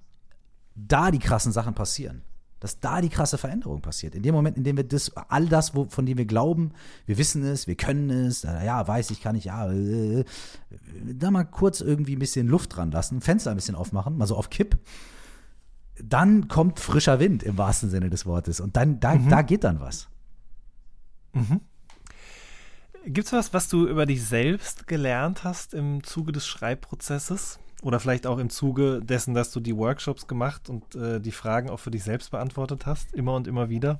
da die krassen Sachen passieren. Dass da die krasse Veränderung passiert. In dem Moment, in dem wir das, all das, wo, von dem wir glauben, wir wissen es, wir können es, ja, weiß ich, kann ich, ja, äh, da mal kurz irgendwie ein bisschen Luft dran lassen, Fenster ein bisschen aufmachen, mal so auf Kipp. Dann kommt frischer Wind im wahrsten Sinne des Wortes. Und dann, da, da geht dann was. Gibt es was, was du über dich selbst gelernt hast im Zuge des Schreibprozesses? Oder vielleicht auch im Zuge dessen, dass du die Workshops gemacht und äh, die Fragen auch für dich selbst beantwortet hast, immer und immer wieder?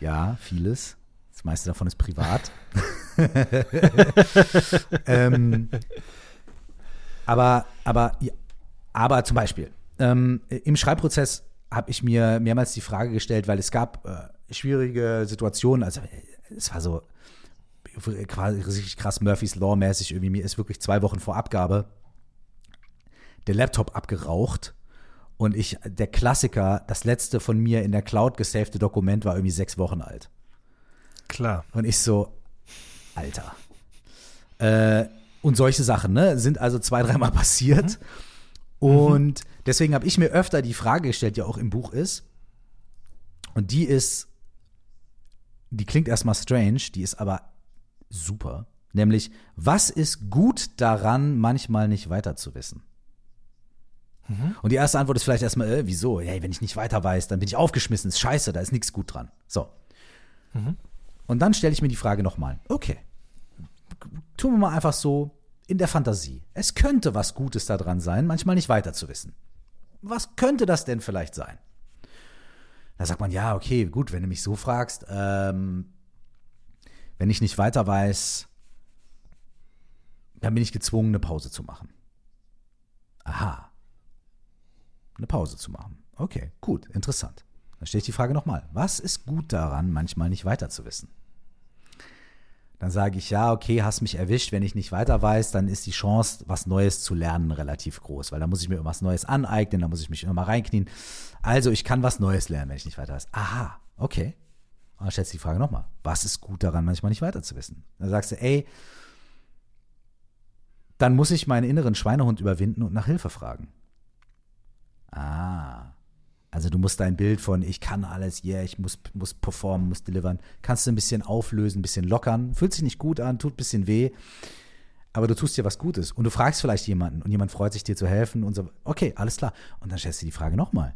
Ja, vieles. Das meiste davon ist privat. ähm, aber, aber, ja, aber zum Beispiel, ähm, im Schreibprozess habe ich mir mehrmals die Frage gestellt, weil es gab äh, schwierige Situationen, also äh, es war so quasi richtig krass Murphy's Law mäßig irgendwie, mir ist wirklich zwei Wochen vor Abgabe der Laptop abgeraucht und ich, der Klassiker, das letzte von mir in der Cloud gesavte Dokument war irgendwie sechs Wochen alt. Klar. Und ich so, Alter. Äh, und solche Sachen, ne, sind also zwei, dreimal passiert. Und deswegen habe ich mir öfter die Frage gestellt, die auch im Buch ist, Und die ist, die klingt erstmal strange, die ist aber super. Nämlich, was ist gut daran, manchmal nicht weiter zu wissen? Und die erste Antwort ist vielleicht erstmal, äh, wieso? Hey, wenn ich nicht weiter weiß, dann bin ich aufgeschmissen, ist scheiße, da ist nichts gut dran. So. Und dann stelle ich mir die Frage nochmal, okay, tun wir mal einfach so in der Fantasie. Es könnte was Gutes daran sein, manchmal nicht weiter zu wissen. Was könnte das denn vielleicht sein? Da sagt man, ja, okay, gut, wenn du mich so fragst, ähm, wenn ich nicht weiter weiß, dann bin ich gezwungen, eine Pause zu machen. Aha. Eine Pause zu machen. Okay, gut, interessant. Dann stelle ich die Frage nochmal. Was ist gut daran, manchmal nicht weiter zu wissen? Dann sage ich, ja, okay, hast mich erwischt. Wenn ich nicht weiter weiß, dann ist die Chance, was Neues zu lernen, relativ groß, weil da muss ich mir irgendwas Neues aneignen, da muss ich mich immer reinknien. Also ich kann was Neues lernen, wenn ich nicht weiter weiß. Aha, okay. Und dann stellst du die Frage nochmal. Was ist gut daran, manchmal nicht weiter zu wissen? Dann sagst du, ey, dann muss ich meinen inneren Schweinehund überwinden und nach Hilfe fragen. Ah. Also du musst dein Bild von ich kann alles, yeah, ich muss, muss performen, muss delivern, kannst du ein bisschen auflösen, ein bisschen lockern, fühlt sich nicht gut an, tut ein bisschen weh, aber du tust dir was Gutes und du fragst vielleicht jemanden und jemand freut sich dir zu helfen und so, okay, alles klar. Und dann stellst du die Frage nochmal.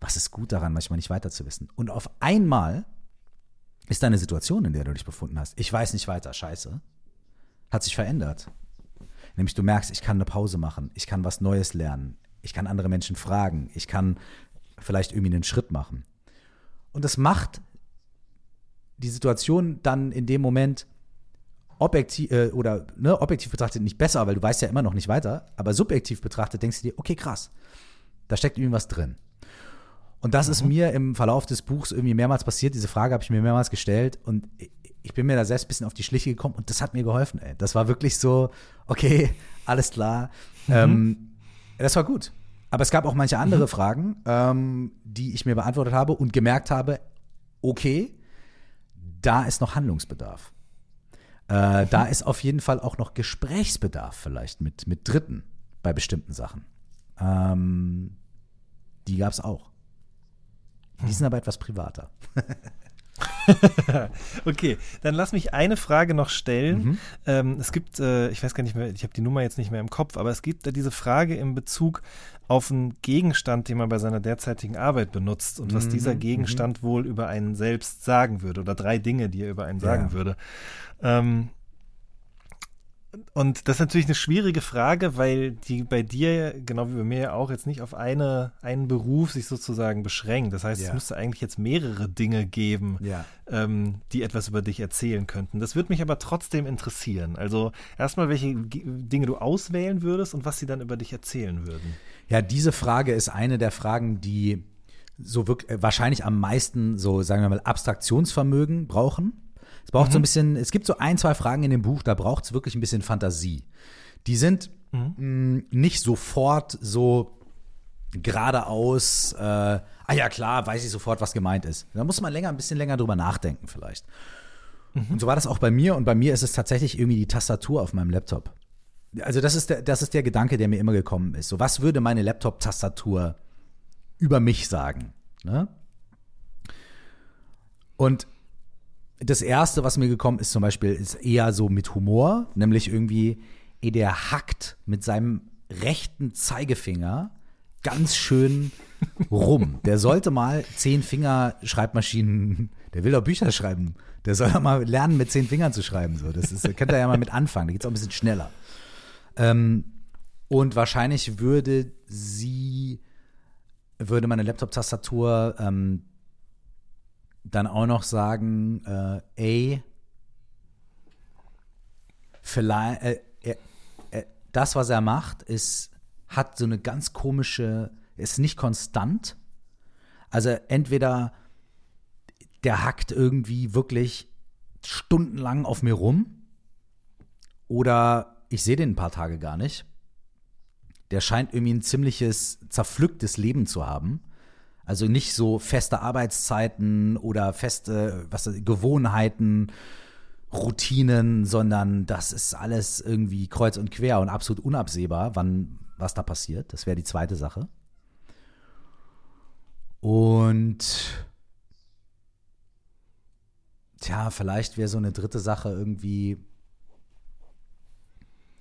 Was ist gut daran, manchmal nicht weiter zu wissen? Und auf einmal ist deine Situation, in der du dich befunden hast, ich weiß nicht weiter, scheiße, hat sich verändert. Nämlich du merkst, ich kann eine Pause machen, ich kann was Neues lernen, ich kann andere Menschen fragen, ich kann vielleicht irgendwie einen Schritt machen. Und das macht die Situation dann in dem Moment objektiv äh, oder ne, objektiv betrachtet nicht besser, weil du weißt ja immer noch nicht weiter, aber subjektiv betrachtet denkst du dir, okay, krass, da steckt irgendwie was drin. Und das ist mir im Verlauf des Buchs irgendwie mehrmals passiert. Diese Frage habe ich mir mehrmals gestellt und ich bin mir da selbst ein bisschen auf die Schliche gekommen und das hat mir geholfen. Ey. Das war wirklich so, okay, alles klar. Ähm, das war gut. Aber es gab auch manche andere Fragen, ähm, die ich mir beantwortet habe und gemerkt habe, okay, da ist noch Handlungsbedarf. Äh, Da ist auf jeden Fall auch noch Gesprächsbedarf vielleicht mit, mit Dritten bei bestimmten Sachen. Ähm, die gab es auch. Die sind aber etwas privater. Okay, dann lass mich eine Frage noch stellen. Mhm. Ähm, es gibt, äh, ich weiß gar nicht mehr, ich habe die Nummer jetzt nicht mehr im Kopf, aber es gibt da diese Frage in Bezug auf einen Gegenstand, den man bei seiner derzeitigen Arbeit benutzt und was Mhm, dieser mhm. Gegenstand wohl über einen selbst sagen würde oder drei Dinge, die er über einen sagen Ja. würde. Ähm, und das ist natürlich eine schwierige Frage, weil die bei dir, genau wie bei mir ja auch, jetzt nicht auf eine, einen Beruf sich sozusagen beschränkt. Das heißt, Ja. es müsste eigentlich jetzt mehrere Dinge geben, Ja. ähm, die etwas über dich erzählen könnten. Das würde mich aber trotzdem interessieren. Also erstmal, welche G Dinge du auswählen würdest und was sie dann über dich erzählen würden. Ja, diese Frage ist eine der Fragen, die so wirklich wahrscheinlich am meisten so, sagen wir mal, Abstraktionsvermögen brauchen. Es braucht so ein bisschen, es gibt so ein, zwei Fragen in dem Buch, da braucht es wirklich ein bisschen Fantasie. Die sind mh, nicht sofort so geradeaus, äh, ah ja klar, weiß ich sofort, was gemeint ist. Da muss man länger, ein bisschen länger drüber nachdenken vielleicht. Und so war das auch bei mir und bei mir ist es tatsächlich irgendwie die Tastatur auf meinem Laptop. Also das ist der, das ist der Gedanke, der mir immer gekommen ist. So, was würde meine Laptop-Tastatur über mich sagen? Ne? Und das erste, was mir gekommen ist, zum Beispiel, ist eher so mit Humor, nämlich irgendwie, eh, der hackt mit seinem rechten Zeigefinger ganz schön rum. Der sollte mal zehn Finger Schreibmaschinen, der will doch Bücher schreiben. Der soll doch mal lernen, mit zehn Fingern zu schreiben. So, das ist, da könnte er ja mal mit anfangen. Da geht's auch ein bisschen schneller. Ähm, und wahrscheinlich würde sie, würde meine Laptop-Tastatur ähm, dann auch noch sagen, äh, ey, vielleicht, äh, er, äh, das, was er macht, ist, hat so eine ganz komische, ist nicht konstant. Also entweder der hackt irgendwie wirklich stundenlang auf mir rum oder ich sehe den ein paar Tage gar nicht. Der scheint irgendwie ein ziemliches zerpflücktes Leben zu haben. Also nicht so feste Arbeitszeiten oder feste was, Gewohnheiten, Routinen, sondern das ist alles irgendwie kreuz und quer und absolut unabsehbar, wann was da passiert. Das wäre die zweite Sache. Und tja, vielleicht wäre so eine dritte Sache irgendwie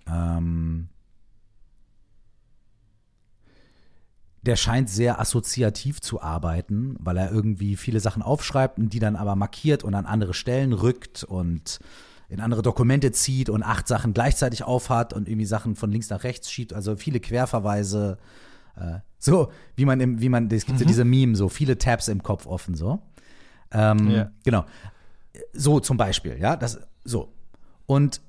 ähm, der scheint sehr assoziativ zu arbeiten, weil er irgendwie viele Sachen aufschreibt und die dann aber markiert und an andere Stellen rückt und in andere Dokumente zieht und acht Sachen gleichzeitig aufhat und irgendwie Sachen von links nach rechts schiebt, also viele Querverweise. Äh, so, wie man im, wie man, es gibt mhm. so diese Meme, so viele Tabs im Kopf offen, so. Ähm, yeah. Genau. So zum Beispiel, ja, das, so. Und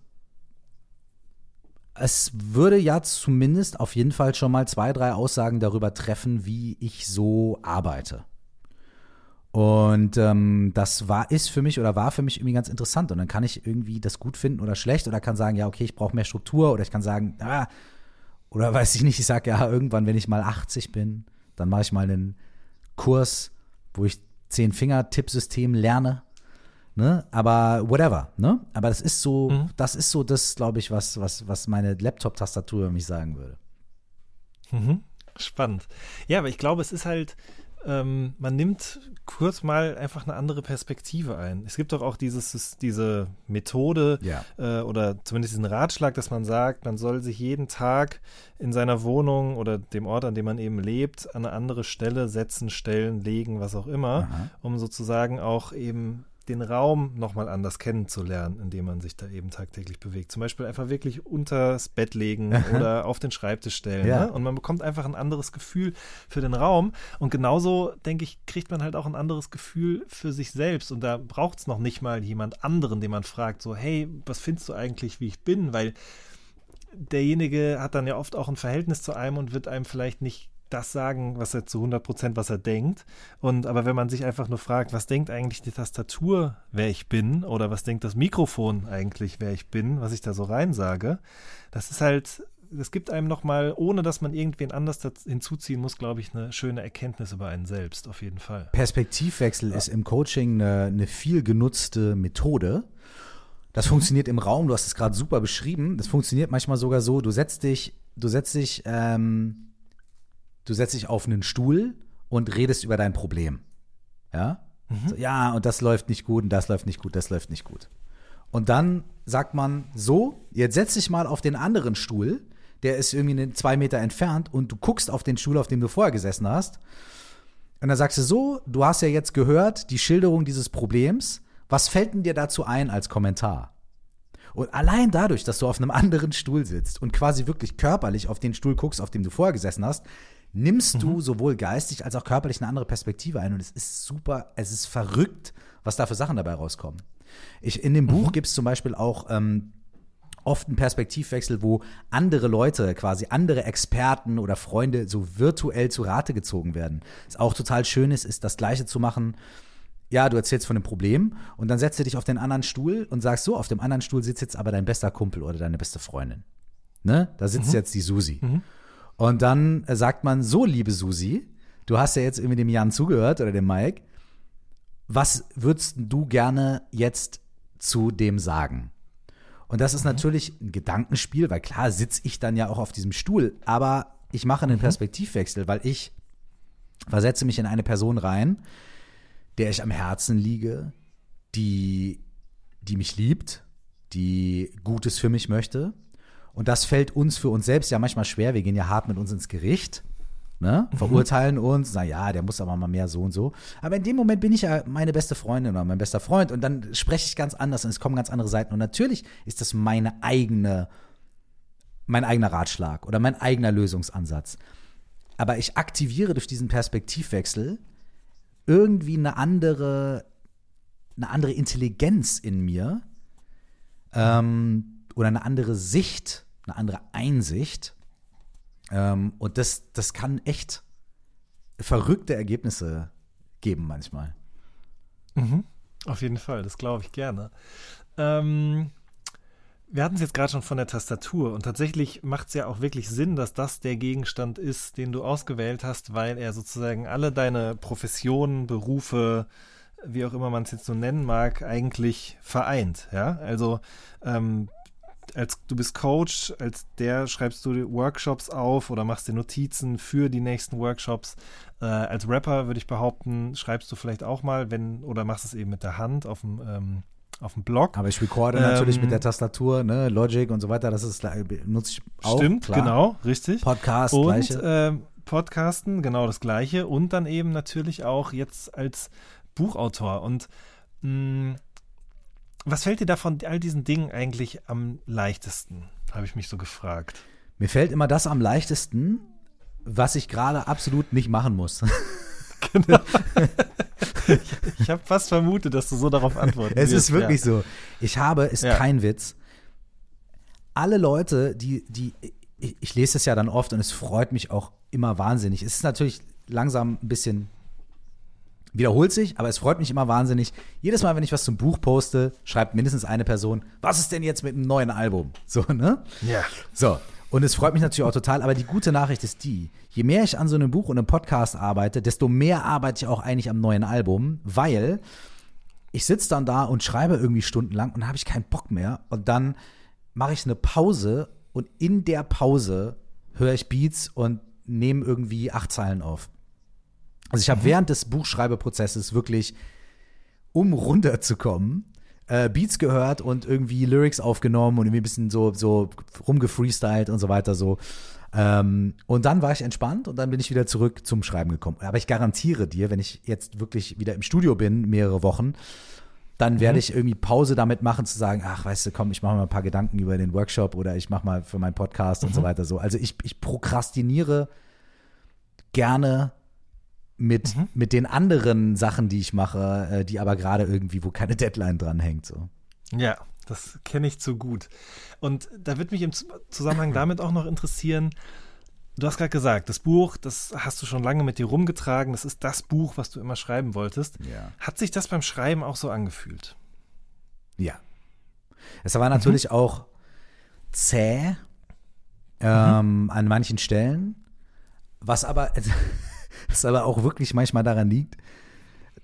es würde ja zumindest auf jeden Fall schon mal zwei, drei Aussagen darüber treffen, wie ich so arbeite. Und ähm, das war, ist für mich oder war für mich irgendwie ganz interessant. Und dann kann ich irgendwie das gut finden oder schlecht oder kann sagen, ja, okay, ich brauche mehr Struktur oder ich kann sagen, ah, oder weiß ich nicht, ich sage ja, irgendwann, wenn ich mal 80 bin, dann mache ich mal einen Kurs, wo ich Zehn-Finger-Tippsystem lerne Ne? Aber whatever, ne? Aber das ist so, mhm. das ist so das, glaube ich, was, was, was meine Laptop-Tastatur über mich sagen würde. Mhm. Spannend. Ja, aber ich glaube, es ist halt, ähm, man nimmt kurz mal einfach eine andere Perspektive ein. Es gibt doch auch dieses, diese Methode ja. äh, oder zumindest diesen Ratschlag, dass man sagt, man soll sich jeden Tag in seiner Wohnung oder dem Ort, an dem man eben lebt, an eine andere Stelle setzen, stellen, legen, was auch immer, Aha. um sozusagen auch eben den Raum nochmal anders kennenzulernen, indem man sich da eben tagtäglich bewegt. Zum Beispiel einfach wirklich unters Bett legen oder auf den Schreibtisch stellen. Ja. Ne? Und man bekommt einfach ein anderes Gefühl für den Raum. Und genauso, denke ich, kriegt man halt auch ein anderes Gefühl für sich selbst. Und da braucht es noch nicht mal jemand anderen, den man fragt, so, hey, was findest du eigentlich, wie ich bin? Weil derjenige hat dann ja oft auch ein Verhältnis zu einem und wird einem vielleicht nicht das sagen, was er zu 100 Prozent, was er denkt. Und aber wenn man sich einfach nur fragt, was denkt eigentlich die Tastatur, wer ich bin, oder was denkt das Mikrofon eigentlich, wer ich bin, was ich da so rein sage, das ist halt, das gibt einem nochmal, ohne dass man irgendwen anders hinzuziehen muss, glaube ich, eine schöne Erkenntnis über einen selbst, auf jeden Fall. Perspektivwechsel ja. ist im Coaching eine, eine viel genutzte Methode. Das funktioniert im Raum, du hast es gerade super beschrieben. Das funktioniert manchmal sogar so, du setzt dich, du setzt dich ähm, du setzt dich auf einen Stuhl und redest über dein Problem. Ja? Mhm. So, ja, und das läuft nicht gut und das läuft nicht gut, das läuft nicht gut. Und dann sagt man so, jetzt setz dich mal auf den anderen Stuhl, der ist irgendwie zwei Meter entfernt und du guckst auf den Stuhl, auf dem du vorher gesessen hast. Und dann sagst du so, du hast ja jetzt gehört die Schilderung dieses Problems. Was fällt denn dir dazu ein als Kommentar? Und allein dadurch, dass du auf einem anderen Stuhl sitzt und quasi wirklich körperlich auf den Stuhl guckst, auf dem du vorher gesessen hast, nimmst du mhm. sowohl geistig als auch körperlich eine andere Perspektive ein. Und es ist super, es ist verrückt, was da für Sachen dabei rauskommen. Ich, in dem Buch mhm. gibt es zum Beispiel auch ähm, oft einen Perspektivwechsel, wo andere Leute, quasi andere Experten oder Freunde so virtuell zu Rate gezogen werden. Was auch total schön ist, ist das Gleiche zu machen. Ja, du erzählst von dem Problem und dann setzt du dich auf den anderen Stuhl und sagst so, auf dem anderen Stuhl sitzt jetzt aber dein bester Kumpel oder deine beste Freundin. Ne? Da sitzt mhm. jetzt die Susi. Mhm. Und dann sagt man, so, liebe Susi, du hast ja jetzt irgendwie dem Jan zugehört oder dem Mike. Was würdest du gerne jetzt zu dem sagen? Und das ist mhm. natürlich ein Gedankenspiel, weil klar sitze ich dann ja auch auf diesem Stuhl, aber ich mache einen mhm. Perspektivwechsel, weil ich versetze mich in eine Person rein, der ich am Herzen liege, die, die mich liebt, die Gutes für mich möchte und das fällt uns für uns selbst ja manchmal schwer. Wir gehen ja hart mit uns ins Gericht, ne? Mhm. verurteilen uns, na ja, der muss aber mal mehr so und so. Aber in dem Moment bin ich ja meine beste Freundin oder mein bester Freund und dann spreche ich ganz anders und es kommen ganz andere Seiten. Und natürlich ist das meine eigene, mein eigener Ratschlag oder mein eigener Lösungsansatz. Aber ich aktiviere durch diesen Perspektivwechsel irgendwie eine andere, eine andere Intelligenz in mir ähm, oder eine andere Sicht eine andere Einsicht. Ähm, und das, das kann echt verrückte Ergebnisse geben manchmal. Mhm. Auf jeden Fall, das glaube ich gerne. Ähm, wir hatten es jetzt gerade schon von der Tastatur und tatsächlich macht es ja auch wirklich Sinn, dass das der Gegenstand ist, den du ausgewählt hast, weil er sozusagen alle deine Professionen, Berufe, wie auch immer man es jetzt so nennen mag, eigentlich vereint. Ja, also ähm, als du bist Coach, als der schreibst du Workshops auf oder machst dir Notizen für die nächsten Workshops. Äh, als Rapper würde ich behaupten, schreibst du vielleicht auch mal, wenn, oder machst es eben mit der Hand auf dem, ähm, auf dem Blog. Aber ich recorde Ähm, natürlich mit der Tastatur, ne, Logic und so weiter, das ist nutze ich auch. Stimmt, klar. genau, richtig. Podcast, Und gleiche. ähm, Podcasten, genau das Gleiche. Und dann eben natürlich auch jetzt als Buchautor. Und mh, was fällt dir da von all diesen Dingen eigentlich am leichtesten? Habe ich mich so gefragt. Mir fällt immer das am leichtesten, was ich gerade absolut nicht machen muss. Ich habe fast vermutet, dass du so darauf antwortest. Es ist wirklich so. Ich habe, ist Ja. kein Witz, alle Leute, die, die, ich, ich lese es ja dann oft und es freut mich auch immer wahnsinnig. Es ist natürlich langsam ein bisschen, wiederholt sich, aber es freut mich immer wahnsinnig. Jedes Mal, wenn ich was zum Buch poste, schreibt mindestens eine Person, was ist denn jetzt mit einem neuen Album? So, ne? Ja. So. Und es freut mich natürlich auch total, aber die gute Nachricht ist die, je mehr ich an so einem Buch und einem Podcast arbeite, desto mehr arbeite ich auch eigentlich am neuen Album, weil ich sitze dann da und schreibe irgendwie stundenlang und habe ich keinen Bock mehr und dann mache ich eine Pause und in der Pause höre ich Beats und nehme irgendwie acht Zeilen auf. Also ich habe während des Buchschreibeprozesses wirklich, um runterzukommen, äh, Beats gehört und irgendwie Lyrics aufgenommen und irgendwie ein bisschen so, so rumgefreestylt und so weiter so. Ähm, und dann war ich entspannt und dann bin ich wieder zurück zum Schreiben gekommen. Aber ich garantiere dir, wenn ich jetzt wirklich wieder im Studio bin, mehrere Wochen, dann werde ich irgendwie Pause damit machen, zu sagen, ach, weißt du, komm, ich mache mal ein paar Gedanken über den Workshop oder ich mache mal für meinen Podcast und so weiter so. Also ich, ich prokrastiniere gerne mit, mit den anderen Sachen, die ich mache, äh, die aber gerade irgendwie, wo keine Deadline dran hängt. So. Ja, das kenne ich zu gut. Und da wird mich im Zusammenhang damit auch noch interessieren, du hast gerade gesagt, das Buch, das hast du schon lange mit dir rumgetragen, das ist das Buch, was du immer schreiben wolltest. Ja. Hat sich das beim Schreiben auch so angefühlt? Ja. Es war natürlich auch zäh ähm, an manchen Stellen, was aber, was aber auch wirklich manchmal daran liegt,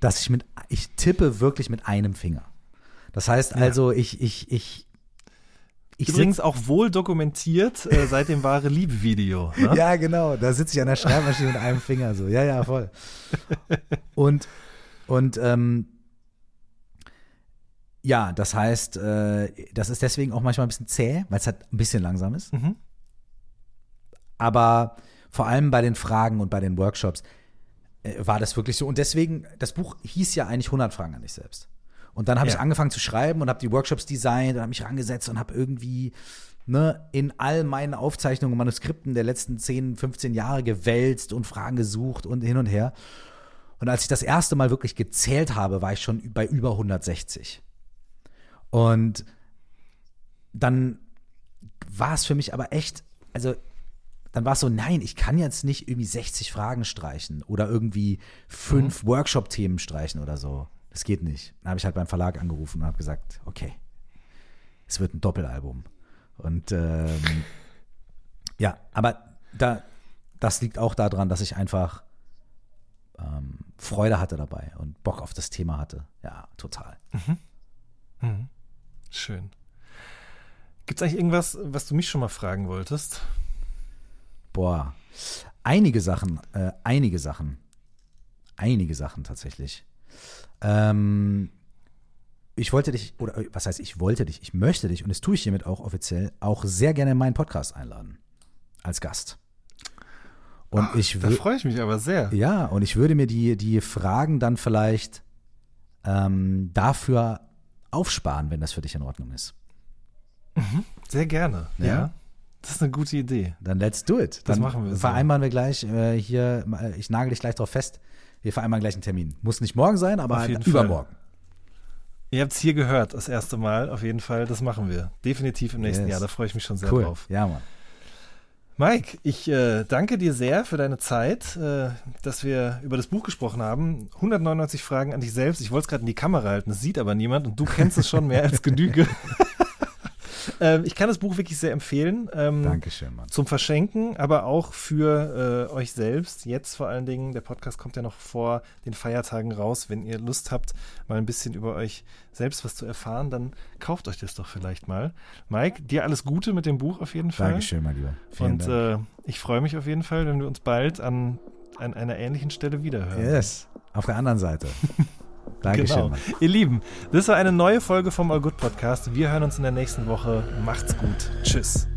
dass ich mit, ich tippe wirklich mit einem Finger. Das heißt also, ich, ich, ich, ich Übrigens auch wohl dokumentiert äh, seit dem wahre Liebe-Video. Ne? Ja, genau. Da sitze ich an der Schreibmaschine mit einem Finger so. Ja, ja, voll. Und, und ähm, ja, das heißt, äh, das ist deswegen auch manchmal ein bisschen zäh, weil es halt ein bisschen langsam ist. Mhm. Aber vor allem bei den Fragen und bei den Workshops äh, war das wirklich so. Und deswegen, das Buch hieß ja eigentlich 100 Fragen an dich selbst. Und dann habe Ja. ich angefangen zu schreiben und habe die Workshops designt und habe mich rangesetzt und habe irgendwie ne, in all meinen Aufzeichnungen und Manuskripten der letzten 10, 15 Jahre gewälzt und Fragen gesucht und hin und her. Und als ich das erste Mal wirklich gezählt habe, war ich schon bei über 160. Und dann war es für mich aber echt, also dann war es so, nein, ich kann jetzt nicht irgendwie 60 Fragen streichen oder irgendwie fünf Workshop-Themen streichen oder so. Das geht nicht. Dann habe ich halt beim Verlag angerufen und habe gesagt, okay, es wird ein Doppelalbum. Und ähm, ja, aber da, das liegt auch daran, dass ich einfach ähm, Freude hatte dabei und Bock auf das Thema hatte. Ja, total. Schön. Gibt es eigentlich irgendwas, was du mich schon mal fragen wolltest? Boah, einige Sachen, äh, einige Sachen, einige Sachen tatsächlich. Ähm, ich wollte dich, oder äh, was heißt, ich wollte dich, ich möchte dich, und das tue ich hiermit auch offiziell, auch sehr gerne in meinen Podcast einladen. Als Gast. Und ich Da freue ich mich aber sehr. ja, und ich würde mir die, die Fragen dann vielleicht ähm, dafür aufsparen, wenn das für dich in Ordnung ist. Sehr gerne. Ja. Ja. Das ist eine gute Idee. Dann let's do it. Das Dann machen wir so. Vereinbaren wir gleich äh, hier, äh, ich nagel dich gleich drauf fest. Wir vereinbaren gleich einen Termin. Muss nicht morgen sein, aber Auf halt übermorgen. Ihr habt es hier gehört, das erste Mal. Auf jeden Fall, das machen wir. Definitiv im nächsten Yes. Jahr. Da freue ich mich schon sehr Cool. drauf. Ja, Mann. Mike, ich äh, danke dir sehr für deine Zeit, äh, dass wir über das Buch gesprochen haben. 199 Fragen an dich selbst. Ich wollte es gerade in die Kamera halten, das sieht aber niemand und du kennst es schon mehr als Genüge. ähm, ich kann das Buch wirklich sehr empfehlen. Ähm, Dankeschön, Mann. zum Verschenken, aber auch für äh, euch selbst. Jetzt vor allen Dingen, der Podcast kommt ja noch vor den Feiertagen raus. Wenn ihr Lust habt, mal ein bisschen über euch selbst was zu erfahren, dann kauft euch das doch vielleicht mal. Mike, dir alles Gute mit dem Buch auf jeden Fall. Dankeschön, mein Lieber. Vielen Und Dank. äh, ich freue mich auf jeden Fall, wenn wir uns bald an an einer ähnlichen Stelle wiederhören. Yes, auf der anderen Seite. Dankeschön. Genau. Ihr Lieben, das war eine neue Folge vom All Good Podcast. Wir hören uns in der nächsten Woche. Macht's gut. Tschüss.